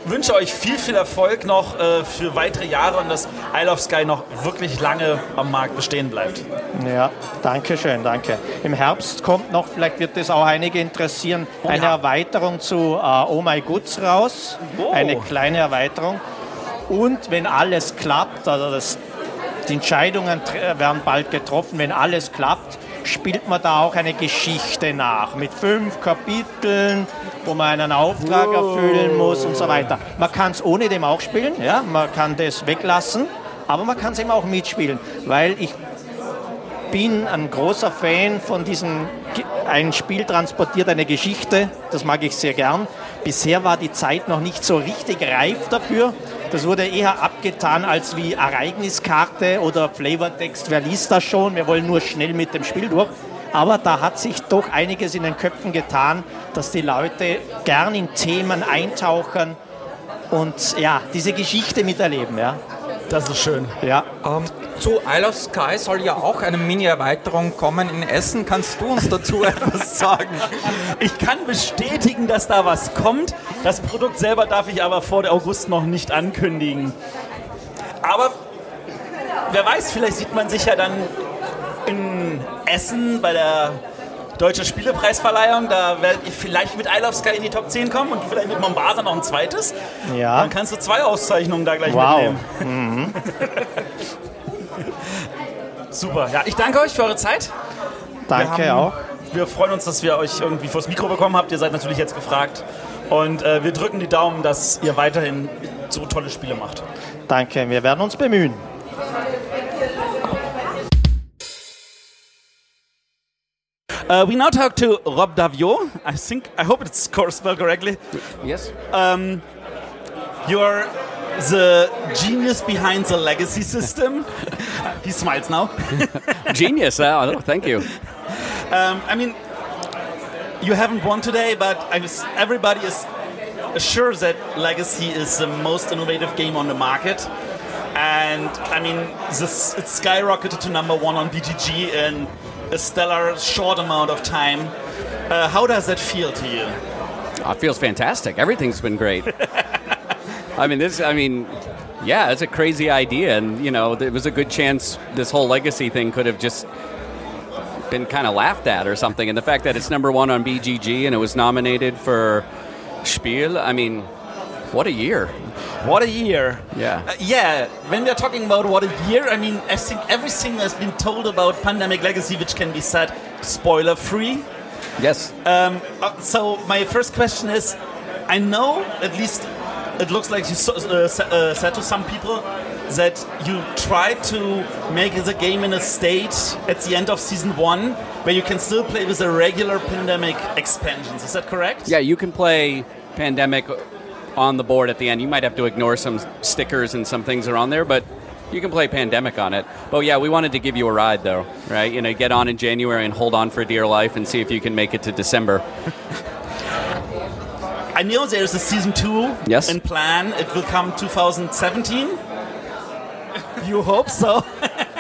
wünsche euch viel, viel Erfolg noch äh, für weitere Jahre und dass Isle of Sky noch wirklich lange am Markt bestehen bleibt. Ja, danke schön, danke. Im Herbst kommt noch, vielleicht wird das auch einige interessieren, eine ja. Erweiterung zu äh, Oh My Goods raus. Oh. Eine kleine Erweiterung. Und wenn alles klappt, also das, die Entscheidungen werden bald getroffen, wenn alles klappt, spielt man da auch eine Geschichte nach mit fünf Kapiteln, wo man einen Auftrag erfüllen muss und so weiter. Man kann es ohne dem auch spielen, ja, man kann das weglassen, aber man kann es eben auch mitspielen, weil ich bin ein großer Fan von diesem, ein Spiel transportiert eine Geschichte, das mag ich sehr gern. Bisher war die Zeit noch nicht so richtig reif dafür. Das wurde eher abgetan als wie Ereigniskarte oder Flavortext. Wer liest das schon? Wir wollen nur schnell mit dem Spiel durch. Aber da hat sich doch einiges in den Köpfen getan, dass die Leute gern in Themen eintauchen und ja, diese Geschichte miterleben. Ja. Das ist schön. Ja. Ähm, zu Isle of Sky soll ja auch eine Mini-Erweiterung kommen in Essen. Kannst du uns dazu etwas sagen? Ich kann bestätigen, dass da was kommt. Das Produkt selber darf ich aber vor August noch nicht ankündigen. Aber wer weiß, vielleicht sieht man sich ja dann in Essen bei der Deutsche Spielepreisverleihung. Da werde ich vielleicht mit Isle of Sky in die Top 10 kommen und vielleicht mit Mombasa noch ein zweites. Ja. Dann kannst du zwei Auszeichnungen da gleich Wow. mitnehmen. Super. Ja, ich danke euch für eure Zeit. Danke wir haben, auch. Wir freuen uns, dass wir euch irgendwie vors Mikro bekommen habt. Ihr seid natürlich jetzt gefragt. Und äh, wir drücken die Daumen, dass ihr weiterhin so tolle Spiele macht. Danke, wir werden uns bemühen. Uh, we now talk to Rob Davio. I think, I hope it's spelled correctly. Yes. Um, you're the genius behind the legacy system. he smiles now. Genius. Uh, oh, thank you. Um, I mean, you haven't won today, but I was, everybody is sure that Legacy is the most innovative game on the market. And I mean, this, it skyrocketed to number one on BGG in a stellar short amount of time. Uh, how does that feel to you? Oh, it feels fantastic. Everything's been great. I mean, this. I mean, yeah, it's a crazy idea, and you know, it was a good chance this whole legacy thing could have just been kind of laughed at or something. And the fact that it's number one on BGG and it was nominated for Spiel. I mean, what a year! What a year. Yeah. Uh, yeah, when we are talking about what a year, I mean, I think everything has been told about Pandemic Legacy, which can be said spoiler free. Yes. Um, uh, so my first question is, I know at least it looks like you so, uh, uh, said to some people that you try to make the game in a state at the end of season one where you can still play with the regular pandemic expansions. Is that correct? Yeah, you can play pandemic on the board at the end. You might have to ignore some stickers and some things are on there, but you can play pandemic on it. But yeah, we wanted to give you a ride though, right? You know, get on in January and hold on for dear life and see if you can make it to December. I know there's a season two Yes. in plan. It will come 2017. you hope so.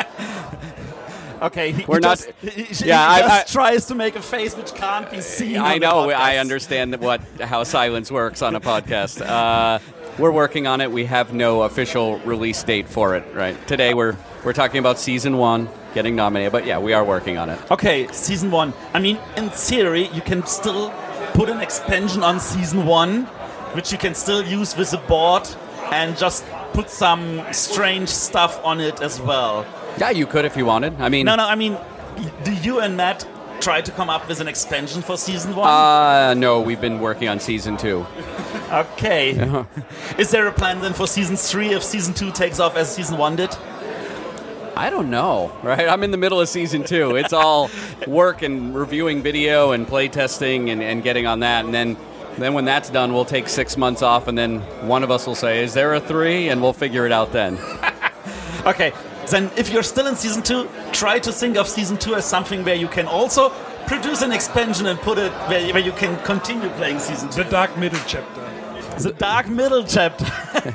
okay, he, We're he not- Just, he, he Yeah, I- just I- tries to make a face which can't be seen. I know. I understand what how silence works on a podcast. Uh, we're working on it. We have no official release date for it. Right today, we're we're talking about season one getting nominated. But yeah, we are working on it. Okay, season one. I mean, in theory, you can still put an expansion on season one, which you can still use with a board and just put some strange stuff on it as well. Yeah, you could if you wanted. I mean, No, no, I mean, do you and Matt try to come up with an expansion for season one? Uh, no, we've been working on season two. okay. Is there a plan then for season three if season two takes off as season one did? I don't know, right? I'm in the middle of season two. It's all work and reviewing video and play testing and, and getting on that. And then, then when that's done, we'll take six months off. And then one of us will say, Is there a three? And we'll figure it out then. Okay, then if you're still in season two, try to think of season two as something where you can also produce an expansion and put it where, where you can continue playing season two. The dark middle chapter. The dark middle chapter.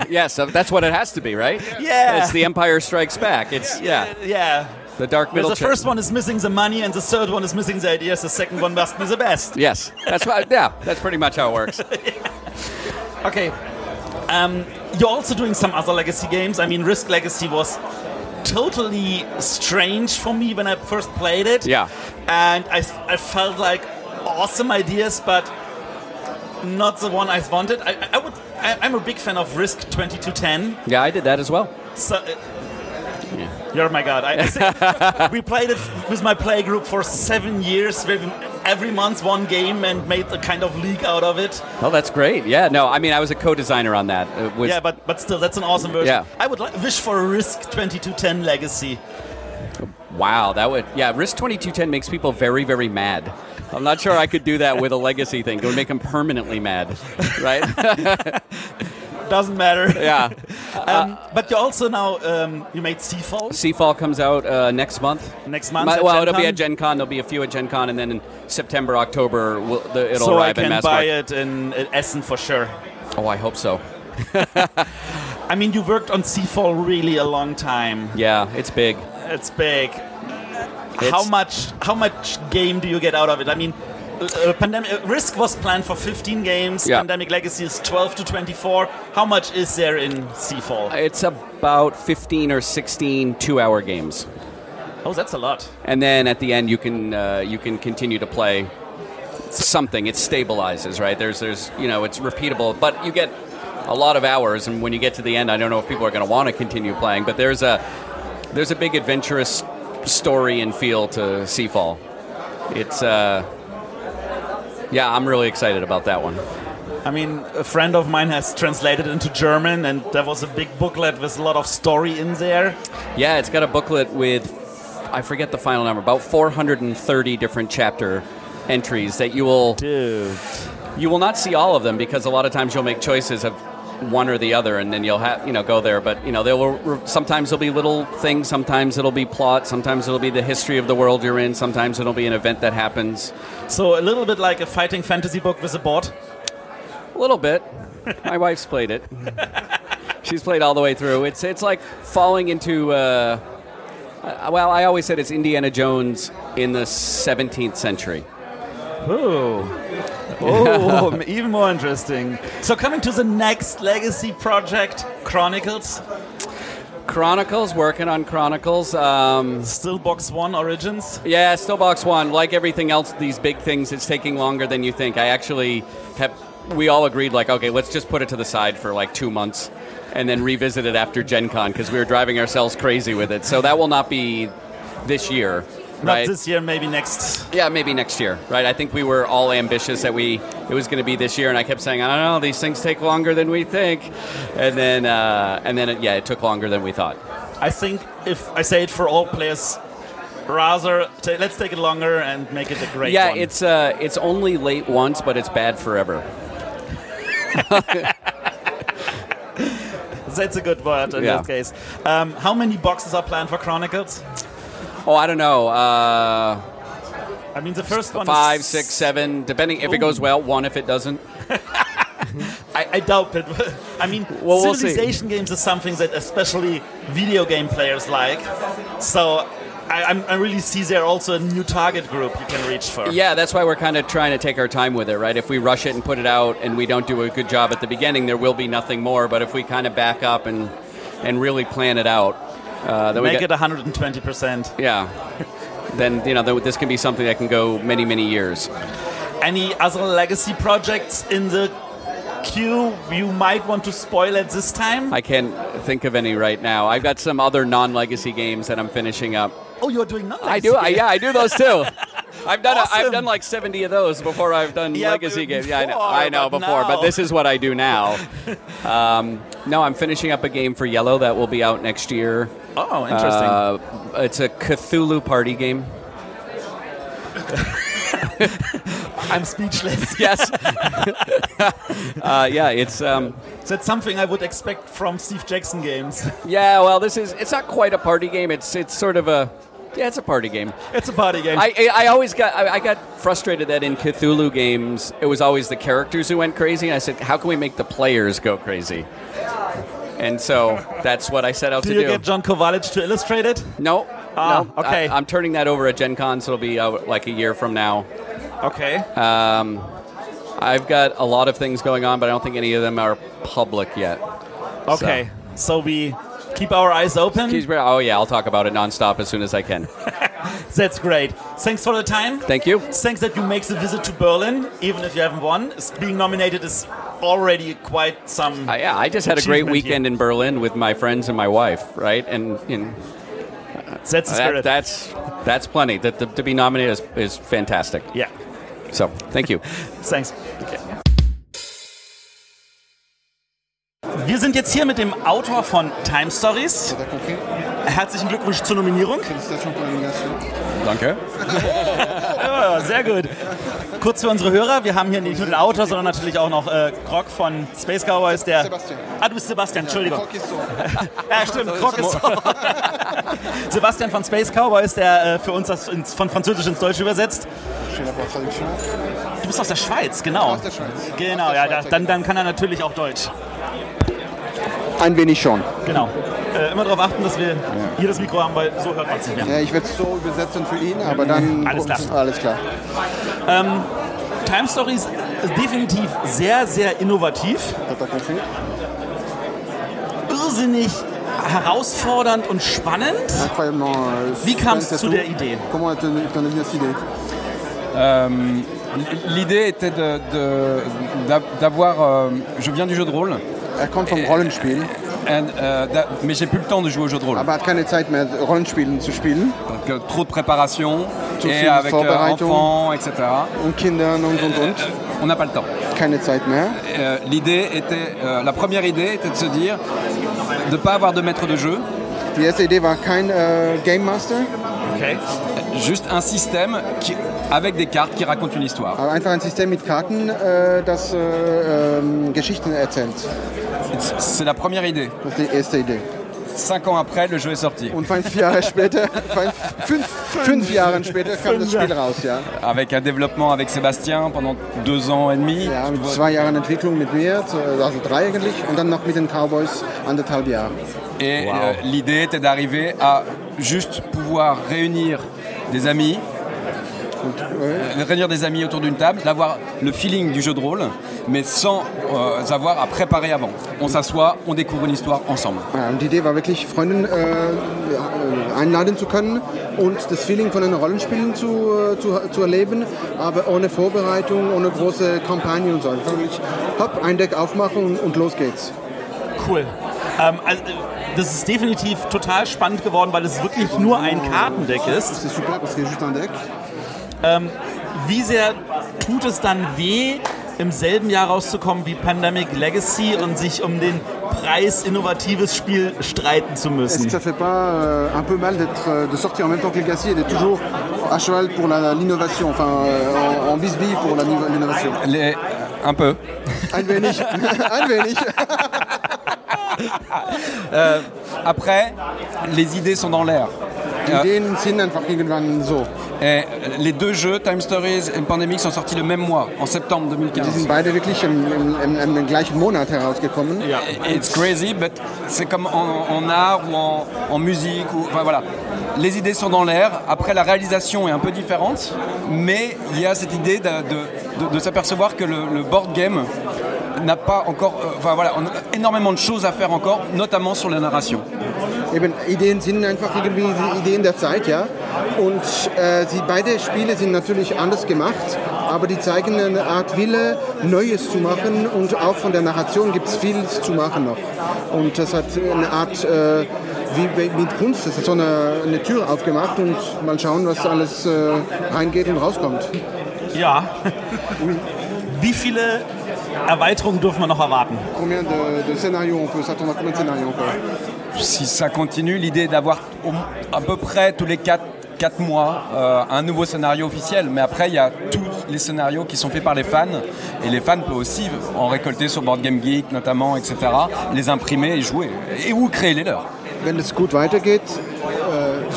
yeah, so that's what it has to be, right? Yeah. It's the Empire Strikes Back. It's, yeah, yeah. the dark middle the chap- first one is missing the money, and the third one is missing the ideas. The second one must be the best. Yes, that's what, yeah, that's pretty much how it works. Okay. Um, you're also doing some other legacy games. I mean, Risk Legacy was totally strange for me when I first played it. Yeah. And I, I felt like awesome ideas, but not the one I wanted. I, I would. I, I'm a big fan of Risk 2210. Yeah, I did that as well. So, uh, You're my god. I, we played it with my play group for seven years. We've every month one game and made a kind of league out of it. Oh, that's great. Yeah, no, I mean, I was a co-designer on that. Yeah, but but still, that's an awesome version. Yeah. I would li- wish for a Risk 2210 Legacy. Wow, that would yeah. Risk twenty two ten makes people very very mad. I'm not sure I could do that with a legacy thing. It would make them permanently mad, right? Doesn't matter. yeah. Um, but you also now um, you made Seafall Seafall comes out uh, next month. next month. My- well, Gen it'll be at Gen Con. There'll be a few at Gen Con, and then in September, October, we'll, the, it'll so I arrive in can buy market. it in, in Essen for sure. Oh, I hope so. I mean, you worked on Seafall really a long time. Yeah, it's big. It's big. how much how much game do you get out of it? I mean, uh, pandemic uh, Risk was planned for 15 games. Yeah. Pandemic Legacy is 12 to 24. How much is there in Seafall? It's about 15 or 16 two-hour games. Oh, that's a lot. and then at the end you can uh, you can continue to play something. It stabilizes, right? There's there's you know it's repeatable, but you get a lot of hours, and when you get to the end, I don't know if people are going to want to continue playing, but there's a there's a big adventurous story and feel to Seafall. It's uh, yeah, I'm really excited about that one. I mean, a friend of mine has translated it into German, and there was a big booklet with a lot of story in there. Yeah, it's got a booklet with I forget the final number, about 430 different chapter entries that you will Dude. You will not see all of them because a lot of times you'll make choices of one or the other, and then you'll have you know go there. But you know, there will sometimes there'll be little things. Sometimes it'll be plot. Sometimes it'll be the history of the world you're in. Sometimes it'll be an event that happens. So a little bit like a fighting fantasy book with a board. A little bit. My wife's played it. She's played all the way through. It's it's like falling into. Uh, uh, well, I always said it's Indiana Jones in the 17th century. Ooh. Oh, even more interesting. So coming to the next legacy project, Chronicles. Chronicles, working on Chronicles. Um, Still box one origins. Yeah, still box one. Like everything else, these big things, it's taking longer than you think. I actually have. We all agreed, like, okay, let's just put it to the side for like two months, and then revisit it after Gen Con because we were driving ourselves crazy with it. So that will not be this year, Not right? this year, maybe next. Yeah, maybe next year, right? I think we were all ambitious that we it was going to be this year, and I kept saying, I don't know, these things take longer than we think, and then uh, and then it, yeah, it took longer than we thought. I think if I say it for all players, rather ta let's take it longer and make it a great yeah, one. it's uh, it's only late once, but it's bad forever. That's a good word in Yeah. that case. Um, how many boxes are planned for Chronicles? Oh, I don't know. Uh, I mean, the first one five, is six, seven, depending if it goes well. One if it doesn't. I, I doubt it. I mean, Well, we'll see. civilization games is something that especially video game players like. So I, I'm, I really see there also a new target group you can reach for. Yeah, that's why we're kind of trying to take our time with it, right? If we rush it and put it out and we don't do a good job at the beginning, there will be nothing more. But if we kind of back up and and really plan it out, uh, we Make get, it 120%. yeah, then you know this can be something that can go many many years. Any other legacy projects in the queue you might want to spoil at this time? I can't think of any right now. I've got some other non-legacy games that I'm finishing up. oh, you're doing non I do, I, yeah, I do those too. I've done, a, I've done like 70 of those before I've done Yeah, legacy games. Yeah, I know, before, I know but before, but this is what I do now. um, no, I'm finishing up a game for Yellow that will be out next year. Oh, interesting. Uh, it's a Cthulhu party game. I'm speechless. Yes. uh, yeah, it's um, That's something I would expect from Steve Jackson games. yeah. Well, this is it's not quite a party game. It's it's sort of a yeah, it's a party game. it's a party game. I, I I always got I, I got frustrated that in Cthulhu games it was always the characters who went crazy. And I said, how can we make the players go crazy? And so that's what I set out do to you do. get John Kovalich to illustrate it? no, Ah, no. okay. I, am turning that over at Gen Con, so it'll be uh, like a year from now. Okay. Um, I've got a lot of things going on, but I don't think any of them are public yet. Okay. So we keep our eyes open. Oh yeah, I'll talk about it nonstop as soon as I can. That's great. Thanks for the time. Thank you. Thanks that you make the visit to Berlin, even if you haven't won. Being nominated is already quite some. Uh, yeah, I just had a great weekend in Berlin with my friends and my wife, right? And, That's the that, that's that's plenty. To, to, to be nominated is, is fantastic. yeah. So thank you. Thanks. Wir sind jetzt hier mit dem Autor von Time Stories. Herzlichen Glückwunsch zur Nominierung. Danke. Ja, sehr gut. Kurz für unsere Hörer, wir haben hier nicht nur den Autor, sondern natürlich auch noch äh, Krog von Space Cowboys, der... Sebastian. Ah, du bist Sebastian, Entschuldigung. Krog ist so. Ja, stimmt, Krog ist so. Sebastian von Space Cowboys, der äh, für uns das ins, von Französisch ins Deutsche übersetzt. Du bist aus der Schweiz, genau. Aus der Schweiz. Genau, der ja, Schweiz, da, dann, dann kann er natürlich auch Deutsch. Ein wenig schon. Genau. Äh, immer darauf achten, dass wir hier das Mikro haben, weil so hört man es nicht mehr. Ja, ich werde es so übersetzen für ihn, aber dann. Alles klar. Alles klar. Ähm, Time Stories ist definitiv sehr, sehr innovativ. Irrsinnig herausfordernd und spannend. Wie suspense et zu der Idee? Comment t'en t'en es venu à cette idée L'idée était de- de- d'avoir. euh, je viens du jeu de rôle, Er kommt vom Rollenspiel, and, euh, d'a- mais j'ai plus le temps de jouer au jeu de rôle. aber hat keine Zeit mehr, Rollenspielen zu spielen. Donc, euh, trop de préparation, Zu et viel avec euh, Vorbereitung. enfants, etc. Und Kindern und und und. On n'a pas le temps. Keine Zeit mehr. Euh, L'idée était, euh, la première idée était de se dire de ne pas avoir de maître de jeu, Die erste Idee war kein äh, Game Master. Juste un système qui, avec des cartes qui racontent une histoire. aber einfach ein System mit Karten, äh, das äh, ähm, Geschichten erzählt. C'est la première idée. Das ist die erste Idee. Cinq ans après, le jeu est sorti. Und fünf Jahre später, fünf, fünf, fünf Jahre später kam das Spiel raus, ja. Avec un développement avec Sébastien pendant deux ans et demi. Ja, mit zwei Jahren Entwicklung mit mir, also drei eigentlich, und dann noch mit den Cowboys anderthalb Jahre. Et euh, l'idée était d'arriver à juste pouvoir réunir des amis, euh, réunir des amis autour d'une table, d'avoir le feeling du jeu de rôle, mais sans euh, avoir à préparer avant. On s'assoit, on découvre une histoire ensemble. Ja, und die Idee war wirklich, Freundinnen äh, äh, einladen zu können und das Feeling von einem Rollenspielen zu, äh, zu, zu erleben, aber ohne Vorbereitung, ohne große Kampagne und so. Einfach wirklich, hopp, ein Deck aufmachen und, und los geht's. Cool. Ähm, also, das ist definitiv total spannend geworden, weil es wirklich nur ein Kartendeck ist. C'est super parce que juste un deck. Ähm, wie sehr tut es dann weh, im selben Jahr rauszukommen wie Pandemic Legacy und sich um den Preis innovatives Spiel streiten zu Est-ce müssen? que ça fait pas euh, un peu mal d'être, euh, de sortir en même temps que Legacy et d'être toujours à cheval pour la- l'innovation, enfin euh, en, en bisbille pour la- l'innovation peu. Ein wenig. Ein wenig. Euh, après, les idées sont dans l'air. Die Ideen sind einfach irgendwann so. Et les deux jeux, Time Stories et Pandemic, sont sortis le même mois, en septembre Die 2015. sind beide wirklich im, im, im, im gleichen Monat herausgekommen. It's crazy, but c'est comme en, en art ou en, en musique. Ou, enfin, voilà. Les idées sont dans l'air. Après, la réalisation est un peu différente, mais il y a cette idée de, de- de- de s'apercevoir que le, le board game n'a pas encore. euh, Enfin voilà, on a énormément de choses à faire encore, notamment sur la narration. Eben, Ideen sind einfach irgendwie die Ideen der Zeit, ja. Und äh, die beide Spiele sind natürlich anders gemacht, aber die zeigen eine Art Wille, Neues zu machen und auch von der Narration gibt es viel zu machen noch. Und das hat eine Art, äh, wie mit Kunst, das hat so eine, eine Tür aufgemacht und mal schauen, was alles äh, reingeht und rauskommt. Ja. Wie viele Erweiterungen dürfen wir noch erwarten? Combien de, de scénarios on peut s'attendre à combien de scénarios encore Si ça continue, l'idée est d'avoir à peu près tous les 4, mois euh, un nouveau scénario officiel. Mais après, il y a tous les scénarios qui sont faits par les fans. Et les fans peuvent aussi en récolter sur Board Game Geek notamment, etc. Les imprimer et jouer. Et ou créer les leurs. Wenn es gut weitergeht,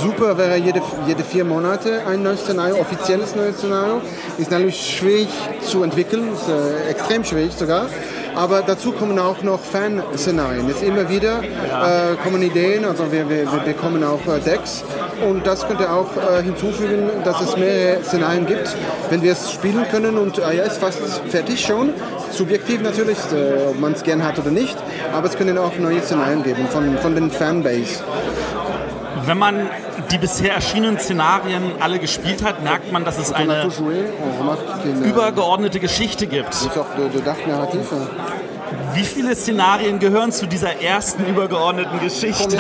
super wäre jede, jede vier Monate ein neues Szenario, offizielles neues Szenario. Ist natürlich schwierig zu entwickeln, ist äh, extrem schwierig sogar. Aber dazu kommen auch noch Fan-Szenarien. Jetzt immer wieder äh, kommen Ideen, also wir, wir, wir bekommen auch äh, Decks und das könnte auch äh, hinzufügen, dass es mehrere Szenarien gibt. Wenn wir es spielen können und äh, ja, ist fast fertig schon, subjektiv natürlich, äh, ob man es gern hat oder nicht, aber es können auch neue Szenarien geben von, von den Fanbase. Wenn man die bisher erschienenen Szenarien alle gespielt hat, merkt man, dass es eine übergeordnete Geschichte gibt. Wie viele Szenarien gehören zu dieser ersten übergeordneten Geschichte?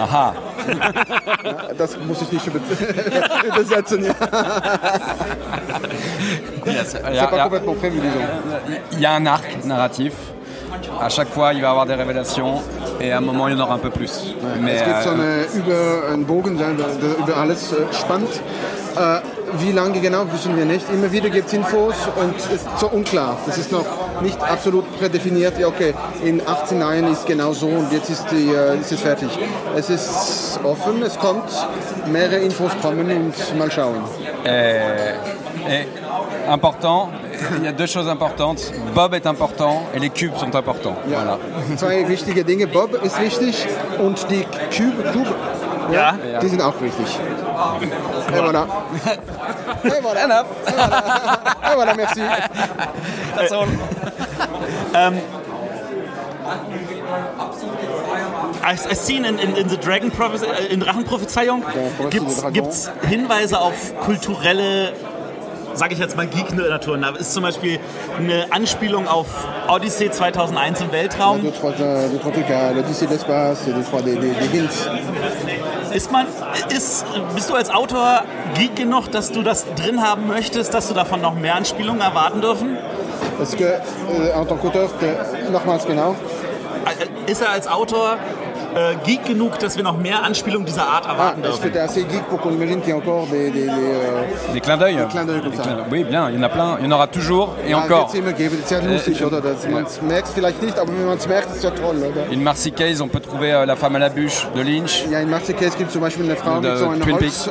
Aha. Ja, Das muss ich nicht über- übersetzen. Ja. C'est Ja, ja. complètement prévu, disons. Il y a un arc narratif. À chaque fois, il va y avoir des révélations. Et à un moment, il y en aura un peu plus. Mais, es gibt so eine, über einen Bogen, der, der über alles spannt? Äh, wie lange genau, wissen wir nicht. Immer wieder gibt es Infos und es ist so unklar. Das ist noch nicht absolut prädefiniert. Ja, okay, in 18 Jahren ist genau so und jetzt ist, die, äh, ist es fertig. Es ist offen, es kommt, mehrere Infos kommen und mal schauen. Et, et important, il y a deux choses importantes. Bob est important et les cubes sont importants. Voilà. Zwei wichtige Dinge. Bob ist wichtig und die Cube, Cube ja, die sind auch wichtig. Et voilà. Et voilà. Et voilà, merci. That's all. um, I've I've seen in, in, in the Dragon Prophecy, äh, in Drachenprophezeiung gibt's, gibt's Hinweise auf kulturelle, sage ich jetzt mal Geek-Natur. Da ist zum Beispiel eine Anspielung auf Odyssey 2001 im Weltraum. Deux, trois, euh, deux, trois trucs à l'Odyssée de l'espace des, des, des hints. Ist man, ist, bist du als Autor geek genug, dass du das drin haben möchtest, dass du davon noch mehr Anspielungen erwarten dürfen? Parce que, euh, en tant qu'auteur, nochmals genau, Äh, Ist er als Autor äh, geek genug, dass wir noch mehr Anspielungen dieser Art ah, est-ce que assez geek pour qu'on imagine qu'il y a encore des, des, des, euh, Des clins d'œil Des clins d'œil comme Des ça. clins d'œil. Oui, bien, il y en a plein. Il y en aura toujours et ja, encore. wird's immer geben. Das ist ja lustig, Äh, oder? Das, man merkt es vielleicht nicht, aber wenn man es merkt, ist es ja toll, oder? In Marseillaise, on peut trouver euh, La femme à la bûche de Lynch. Ja, in Maxikäse gibt es zum Beispiel eine Frau mit so einer Twin Holz, Peaks.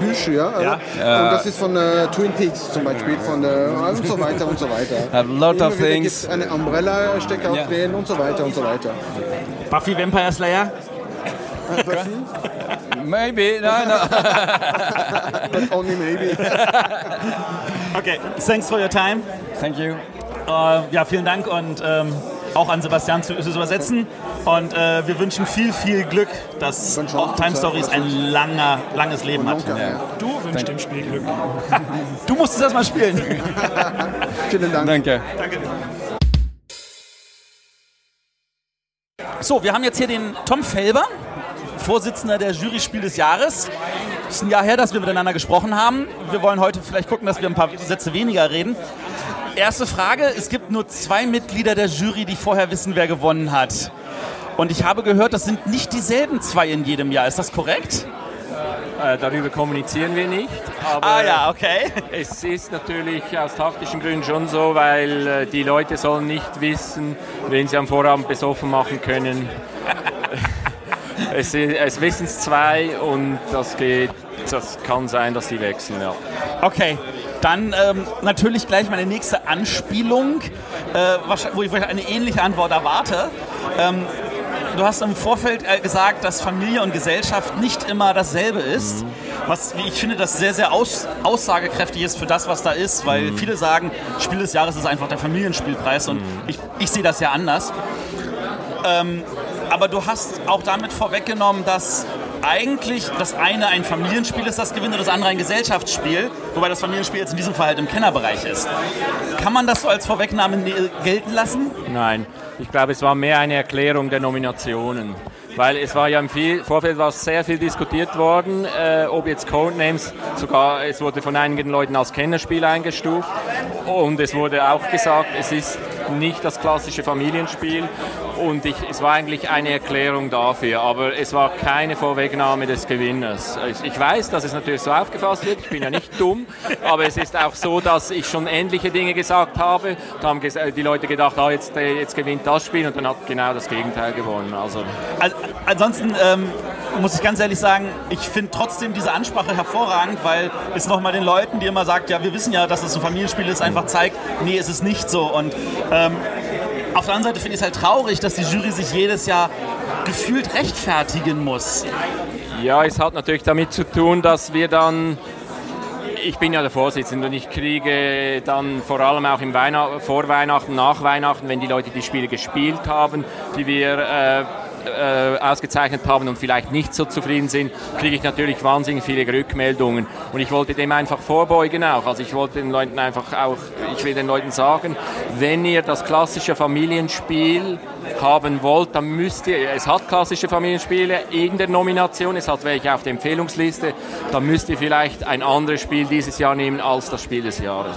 Büsche, ja? Ja. Und das ist von äh, Twin Peaks zum Beispiel, von und so weiter und so weiter. A lot Immer of things. eine Umbrella-Stecker Ja. aufdrehen und so weiter und so weiter. Buffy Vampire Slayer? Maybe, no, no. But only maybe. Okay, thanks for your time. Thank you. Äh, ja, vielen Dank und ähm, auch an Sebastian zu, zu übersetzen. Und äh, wir wünschen viel, viel Glück, dass auch Time Stories ein langer, langes Leben hat. Du wünschst dem Spiel Glück. Du musst es erstmal spielen. Vielen Dank. Danke. So, wir haben jetzt hier den Tom Felber, Vorsitzender der Jury Spiel des Jahres. Es ist ein Jahr her, dass wir miteinander gesprochen haben. Wir wollen heute vielleicht gucken, dass wir ein paar Sätze weniger reden. Erste Frage, es gibt nur zwei Mitglieder der Jury, die vorher wissen, wer gewonnen hat. Und ich habe gehört, das sind nicht dieselben zwei in jedem Jahr. Ist das korrekt? Äh, darüber kommunizieren wir nicht. Aber Ah ja, okay. Es ist natürlich aus taktischen Gründen schon so, weil äh, die Leute sollen nicht wissen, wen sie am Vorabend besoffen machen können. es, es wissen es zwei und das geht, das kann sein, dass die wechseln, ja. Okay, dann ähm, natürlich gleich meine nächste Anspielung, äh, wo ich eine ähnliche Antwort erwarte. Ähm, du hast im Vorfeld äh, gesagt, dass Familie und Gesellschaft nicht immer dasselbe ist. Was, wie ich finde, das sehr, sehr aus, aussagekräftig ist für das, was da ist, weil viele sagen, Spiel des Jahres ist einfach der Familienspielpreis und ich, ich sehe das ja anders. Ähm, aber du hast auch damit vorweggenommen, dass eigentlich das eine ein Familienspiel ist, das gewinnt, und das andere ein Gesellschaftsspiel, wobei das Familienspiel jetzt in diesem Fall halt im Kennerbereich ist. Kann man das so als Vorwegnahme gelten lassen? Nein, ich glaube, es war mehr eine Erklärung der Nominationen. Weil es war ja im Vorfeld war sehr viel diskutiert worden, äh, ob jetzt Codenames, sogar es wurde von einigen Leuten als Kennerspiel eingestuft und es wurde auch gesagt, es ist nicht das klassische Familienspiel und ich, es war eigentlich eine Erklärung dafür, aber es war keine Vorwegnahme des Gewinners. Ich, weiß, dass es natürlich so aufgefasst wird, ich bin ja nicht dumm, aber es ist auch so, dass ich schon ähnliche Dinge gesagt habe. Da haben die Leute gedacht, ah, jetzt, äh, jetzt gewinnt das Spiel und dann hat genau das Gegenteil gewonnen. Also, Al- Ansonsten ähm, muss ich ganz ehrlich sagen, ich finde trotzdem diese Ansprache hervorragend, weil es nochmal den Leuten, die immer sagt, ja, wir wissen ja, dass es ein Familienspiel ist, einfach zeigt, nee, es ist nicht so. Und ähm, auf der anderen Seite finde ich es halt traurig, dass die Jury sich jedes Jahr gefühlt rechtfertigen muss. Ja, es hat natürlich damit zu tun, dass wir dann, ich bin ja der Vorsitzende und ich kriege dann vor allem auch im Weihnacht, vor Weihnachten, nach Weihnachten, wenn die Leute die Spiele gespielt haben, die wir äh, äh, ausgezeichnet haben und vielleicht nicht so zufrieden sind, kriege ich natürlich wahnsinnig viele Rückmeldungen. Und ich wollte dem einfach vorbeugen auch. Also ich wollte den Leuten einfach auch, ich will den Leuten sagen, wenn ihr das klassische Familienspiel haben wollt, dann müsst ihr, es hat klassische Familienspiele in der Nomination, es hat welche auf der Empfehlungsliste, dann müsst ihr vielleicht ein anderes Spiel dieses Jahr nehmen als das Spiel des Jahres.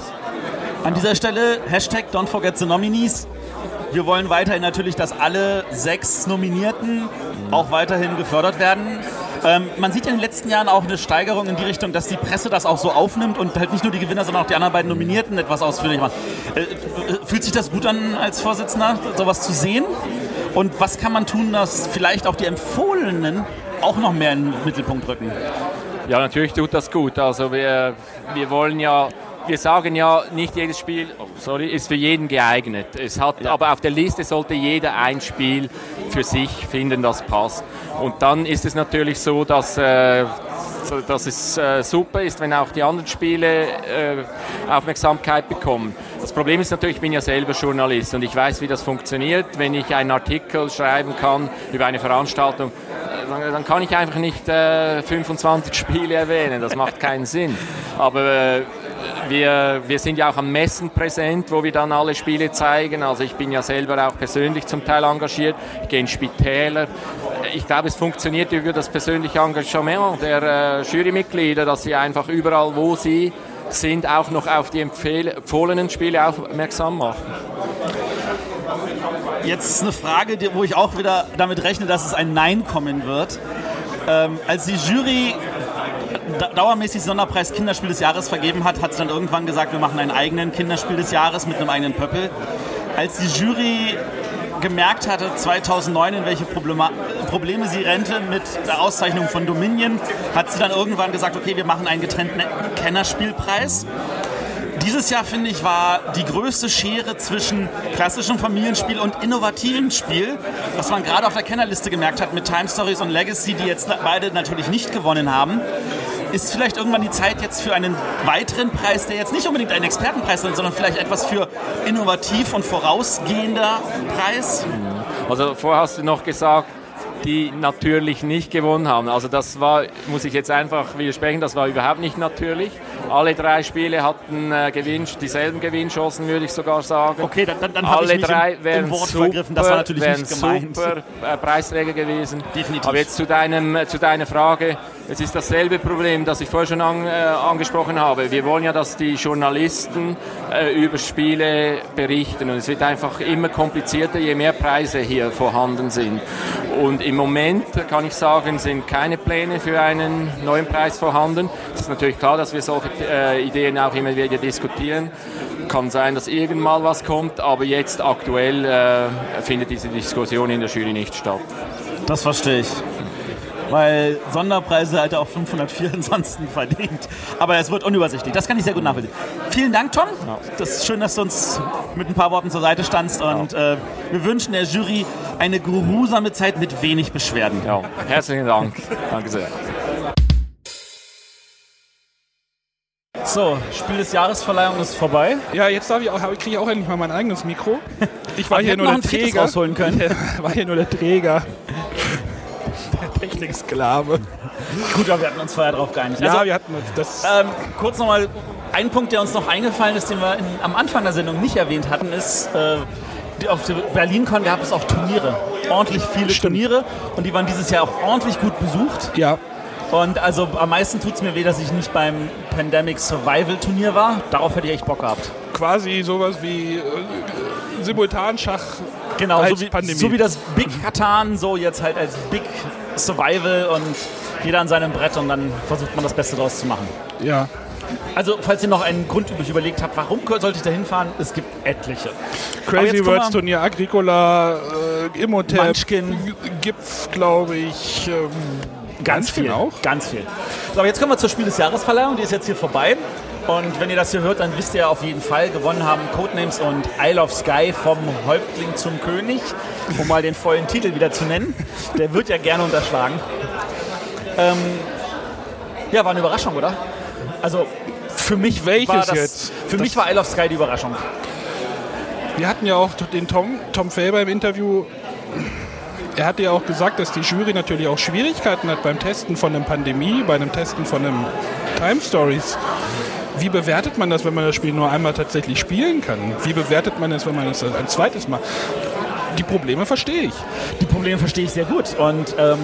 An dieser Stelle Hashtag Don't Forget the Nominees. Wir wollen weiterhin natürlich, dass alle sechs Nominierten auch weiterhin gefördert werden. Ähm, man sieht in den letzten Jahren auch eine Steigerung in die Richtung, dass die Presse das auch so aufnimmt und halt nicht nur die Gewinner, sondern auch die anderen beiden Nominierten etwas ausführlich macht. Äh, äh, fühlt sich das gut an als Vorsitzender, sowas zu sehen? Und was kann man tun, dass vielleicht auch die Empfohlenen auch noch mehr in den Mittelpunkt rücken? Ja, natürlich tut das gut. Also wir, wir wollen ja, wir sagen ja, nicht jedes Spiel, oh, sorry, ist für jeden geeignet. Es hat, aber auf der Liste sollte jeder ein Spiel für sich finden, das passt. Und dann ist es natürlich so, dass, äh, dass es äh, super ist, wenn auch die anderen Spiele äh, Aufmerksamkeit bekommen. Das Problem ist natürlich, ich bin ja selber Journalist und ich weiß, wie das funktioniert. Wenn ich einen Artikel schreiben kann über eine Veranstaltung, dann, dann kann ich einfach nicht äh, 25 Spiele erwähnen. Das macht keinen Sinn. Aber äh, wir, wir sind ja auch an Messen präsent, wo wir dann alle Spiele zeigen. Also ich bin ja selber auch persönlich zum Teil engagiert. Ich gehe in Spitäler. Ich glaube, es funktioniert über das persönliche Engagement der äh, Jurymitglieder, dass sie einfach überall, wo sie sind, auch noch auf die empfohlenen Spiele aufmerksam machen. Jetzt eine Frage, wo ich auch wieder damit rechne, dass es ein Nein kommen wird. Ähm, als die Jury dauermäßig Sonderpreis Kinderspiel des Jahres vergeben hat, hat sie dann irgendwann gesagt, wir machen einen eigenen Kinderspiel des Jahres mit einem eigenen Pöppel. Als die Jury gemerkt hatte 2009, in welche Problema Probleme sie rennte mit der Auszeichnung von Dominion, hat sie dann irgendwann gesagt, okay, wir machen einen getrennten Kennerspielpreis. Dieses Jahr, finde ich, war die größte Schere zwischen klassischem Familienspiel und innovativem Spiel, was man gerade auf der Kennerliste gemerkt hat mit Time Stories und Legacy, die jetzt beide natürlich nicht gewonnen haben. Ist vielleicht irgendwann die Zeit jetzt für einen weiteren Preis, der jetzt nicht unbedingt ein Expertenpreis ist, sondern vielleicht etwas für innovativ und vorausgehender Preis? Also vorher hast du noch gesagt, die natürlich nicht gewonnen haben. Also das war, muss ich jetzt einfach widersprechen, das war überhaupt nicht natürlich. Alle drei Spiele hatten äh, Gewinn, dieselben Gewinnchancen, würde ich sogar sagen. Okay, dann, dann, dann habe Alle ich mich drei im, im wären Wort super, vergriffen. Das war natürlich nicht gemeint. super äh, Preisträger gewesen. Definitiv. Aber jetzt zu, deinem, äh, zu deiner Frage. Es ist dasselbe Problem, das ich vorher schon an, äh, angesprochen habe. Wir wollen ja, dass die Journalisten äh, über Spiele berichten. Und es wird einfach immer komplizierter, je mehr Preise hier vorhanden sind. Und im Moment kann ich sagen, sind keine Pläne für einen neuen Preis vorhanden. Es ist natürlich klar, dass wir solche äh, Ideen auch immer wieder diskutieren. Kann sein, dass irgendwann was kommt, aber jetzt aktuell äh, findet diese Diskussion in der Jury nicht statt. Das verstehe ich. Weil Sonderpreise halt auch 504 ansonsten verdient. Aber es wird unübersichtlich. Das kann ich sehr gut nachvollziehen. Vielen Dank, Tom. Das ist schön, dass du uns mit ein paar Worten zur Seite standst. Und äh, wir wünschen der Jury eine geruhsame Zeit mit wenig Beschwerden. Ja, herzlichen Dank. Danke sehr. So, Spiel des Jahresverleihung ist vorbei. Ja, jetzt darf ich auch, kriege ich auch endlich mal mein eigenes Mikro. Ich war hier nur der Träger. können. Ich war hier nur der Träger. Techniksklave. Gut, aber wir hatten uns vorher drauf geeinigt. Ja, Also, wir hatten uns das. Ähm, kurz nochmal, ein Punkt, der uns noch eingefallen ist, den wir in, am Anfang der Sendung nicht erwähnt hatten, ist, äh, auf der BerlinCon gab es auch Turniere. Ordentlich viele Turniere und die waren dieses Jahr auch ordentlich gut besucht. Ja. Und also am meisten tut es mir weh, dass ich nicht beim Pandemic Survival Turnier war. Darauf hätte ich echt Bock gehabt. Quasi sowas wie äh, Simultanschach Genau, als so wie, Pandemie. so wie das Big Katan, so jetzt halt als Big Survival und jeder an seinem Brett und dann versucht man das Beste daraus zu machen. Ja. Also, falls ihr noch einen Grund übrig überlegt habt, warum sollte ich da hinfahren, es gibt etliche. Crazy Worlds Turnier, Agricola, äh, Imhotep, Munchkin. gibt's, glaube ich. Ähm, Ganz Munchkin viel. auch. Ganz viel. So, aber jetzt kommen wir zur Spiel des Jahresverleihung. Die ist jetzt hier vorbei. Und wenn ihr das hier hört, dann wisst ihr auf jeden Fall, gewonnen haben Codenames und Isle of Sky vom Häuptling zum König, um mal den vollen Titel wieder zu nennen. Der wird ja gerne unterschlagen. Ähm, ja, war eine Überraschung, oder? Also für mich Welches war das, jetzt? Für Das- mich war Isle of Sky die Überraschung. Wir hatten ja auch den Tom, Tom Faber im Interview. Er hatte ja auch gesagt, dass die Jury natürlich auch Schwierigkeiten hat beim Testen von einer Pandemie, bei einem Testen von einem Time Stories. Wie bewertet man das, wenn man das Spiel nur einmal tatsächlich spielen kann? Wie bewertet man es, wenn man es ein zweites Mal? Die Probleme verstehe ich. Die Probleme verstehe ich sehr gut. Und ähm,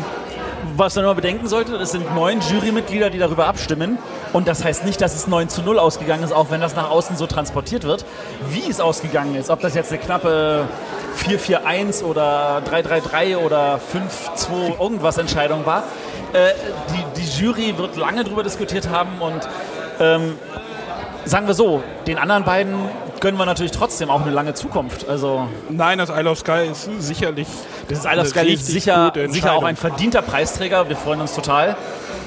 was man immer bedenken sollte, es sind neun Jurymitglieder, die darüber abstimmen. Und das heißt nicht, dass es 9 zu 0 ausgegangen ist, auch wenn das nach außen so transportiert wird. Wie es ausgegangen ist, ob das jetzt eine knappe 4-4-1 oder 3-3-3 oder 5-2 irgendwas Entscheidung war, äh, die, die Jury wird lange darüber diskutiert haben und ähm, sagen wir so, den anderen beiden gönnen wir natürlich trotzdem auch eine lange Zukunft. Also Nein, das Isle of Sky ist sicherlich. das ist Isle of Sky ist sicher, sicher auch ein verdienter Preisträger. Wir freuen uns total.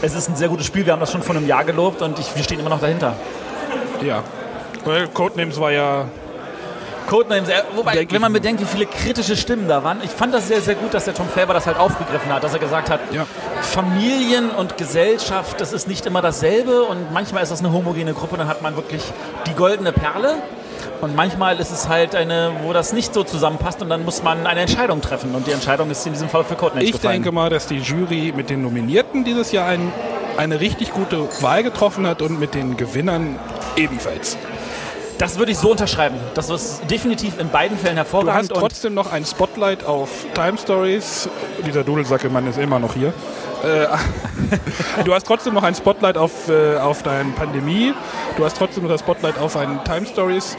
Es ist ein sehr gutes Spiel. Wir haben das schon vor einem Jahr gelobt und ich, wir stehen immer noch dahinter. Ja. Weil Codenames war ja. Codenames, wobei, Denk wenn man bedenkt, wie viele kritische Stimmen da waren. Ich fand das sehr, sehr gut, dass der Tom Faber das halt aufgegriffen hat, dass er gesagt hat, Familien und Gesellschaft, das ist nicht immer dasselbe und manchmal ist das eine homogene Gruppe, dann hat man wirklich die goldene Perle. Und manchmal ist es halt eine, wo das nicht so zusammenpasst und dann muss man eine Entscheidung treffen. Und die Entscheidung ist in diesem Fall für Codenames Ich gefallen. denke mal, dass die Jury mit den Nominierten dieses Jahr ein, eine richtig gute Wahl getroffen hat und mit den Gewinnern ebenfalls. Das würde ich so unterschreiben. Das ist definitiv in beiden Fällen Du hervorragend. hast trotzdem noch ein Spotlight auf Time Stories. Dieser Dudelsackelmann ist immer noch hier. Äh, du hast trotzdem noch ein Spotlight auf, äh, auf deine Pandemie. Du hast trotzdem noch das Spotlight auf ein Time Stories.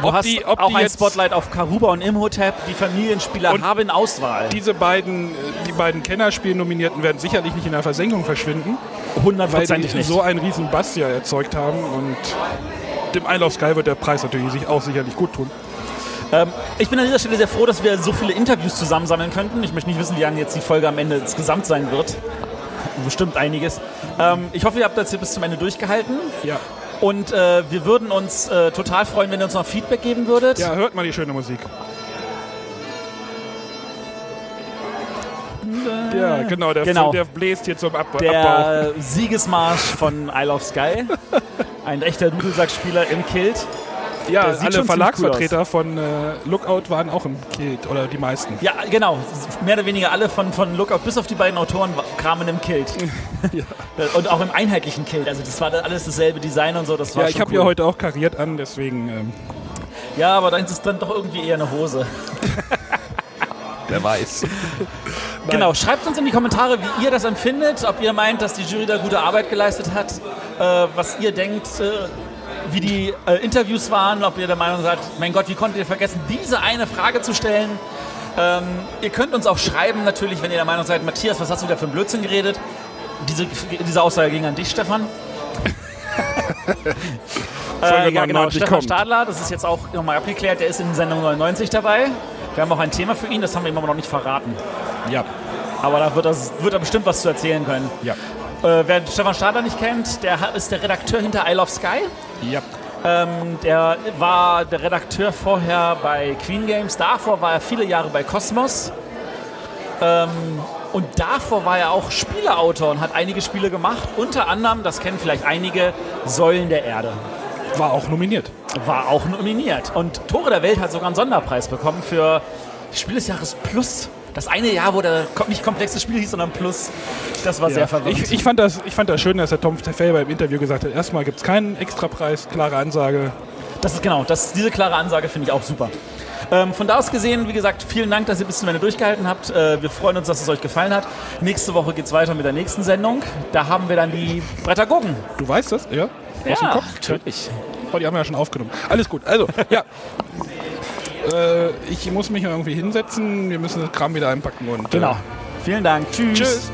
Du hast die- ob auch ein Spotlight auf Karuba und Imhotep. Die Familienspieler haben Auswahl. Diese beiden, äh, die beiden Kennerspiel-Nominierten werden sicherlich nicht in der Versenkung verschwinden. Hundertprozentig nicht. so einen riesen Bass ja erzeugt haben und dem of Sky wird der Preis natürlich sich auch sicherlich gut tun. Ähm, ich bin an dieser Stelle sehr froh, dass wir so viele Interviews zusammensammeln könnten. Ich möchte nicht wissen, wie lange jetzt die Folge am Ende insgesamt sein wird. Bestimmt einiges. Ähm, ich hoffe, ihr habt das hier bis zum Ende durchgehalten. Ja. Und äh, wir würden uns äh, total freuen, wenn ihr uns noch Feedback geben würdet. Ja, hört mal die schöne Musik. Ja, genau, der, Genau. der bläst hier zum Ab Abbau. Der Siegesmarsch von Isle of Sky. Ein echter Dudelsackspieler im Kilt. Ja, Der alle Verlagsvertreter von äh, Lookout waren auch im Kilt, oder die meisten. Ja, genau. Mehr oder weniger alle von, von Lookout, bis auf die beiden Autoren, kamen im Kilt. Und auch im einheitlichen Kilt. Also das war alles dasselbe Design und so. Das war Ja, ich habe cool. ja heute auch kariert an, deswegen. Ähm, Ja, aber deins ist dann doch irgendwie eher eine Hose. Wer weiß. Genau, schreibt uns in die Kommentare, wie ihr das empfindet, ob ihr meint, dass die Jury da gute Arbeit geleistet hat, äh, was ihr denkt, äh, wie die äh, Interviews waren, ob ihr der Meinung seid, mein Gott, wie konntet ihr vergessen, diese eine Frage zu stellen? Ähm, ihr könnt uns auch schreiben, natürlich, wenn ihr der Meinung seid, Matthias, was hast du wieder für einen Blödsinn geredet? Diese, diese Aussage ging an dich, Stefan. Äh, ja, genau. 99 Stefan kommt. Stadler, das ist jetzt auch nochmal abgeklärt, der ist in Sendung 99 dabei. Wir haben auch ein Thema für ihn, das haben wir ihm aber noch nicht verraten. Ja. Aber da wird, das, wird er bestimmt was zu erzählen können. Ja. Äh, wer Stefan Stadler nicht kennt, der ist der Redakteur hinter I Love Sky. Ja. Ähm, der war der Redakteur vorher bei Queen Games. Davor war er viele Jahre bei Cosmos. Ähm, und davor war er auch Spieleautor und hat einige Spiele gemacht. Unter anderem, das kennen vielleicht einige, Säulen der Erde. War auch nominiert. War auch nominiert. Und Tore der Welt hat sogar einen Sonderpreis bekommen für Spiel des Jahres Plus. Das eine Jahr, wo der nicht komplexes Spiel hieß, sondern Plus. Das war Ja. sehr verwirrend. Ich, ich, fand das, ich fand das schön, dass der Tom Felber im Interview gesagt hat, erstmal gibt es keinen Extrapreis, klare Ansage. Das ist genau, das, diese klare Ansage finde ich auch super. Ähm, von da aus gesehen, wie gesagt, vielen Dank, dass ihr bis zum Ende durchgehalten habt. Äh, wir freuen uns, dass es euch gefallen hat. Nächste Woche geht es weiter mit der nächsten Sendung. Da haben wir dann die Brettagogen. Du weißt das, ja? Ja, Aus dem Kopf? natürlich. Oh, die haben wir ja schon aufgenommen. Alles gut. Also, ja. äh, ich muss mich irgendwie hinsetzen. Wir müssen das Kram wieder einpacken. Und, Genau. Äh, Vielen Dank. Tschüss. Tschüss.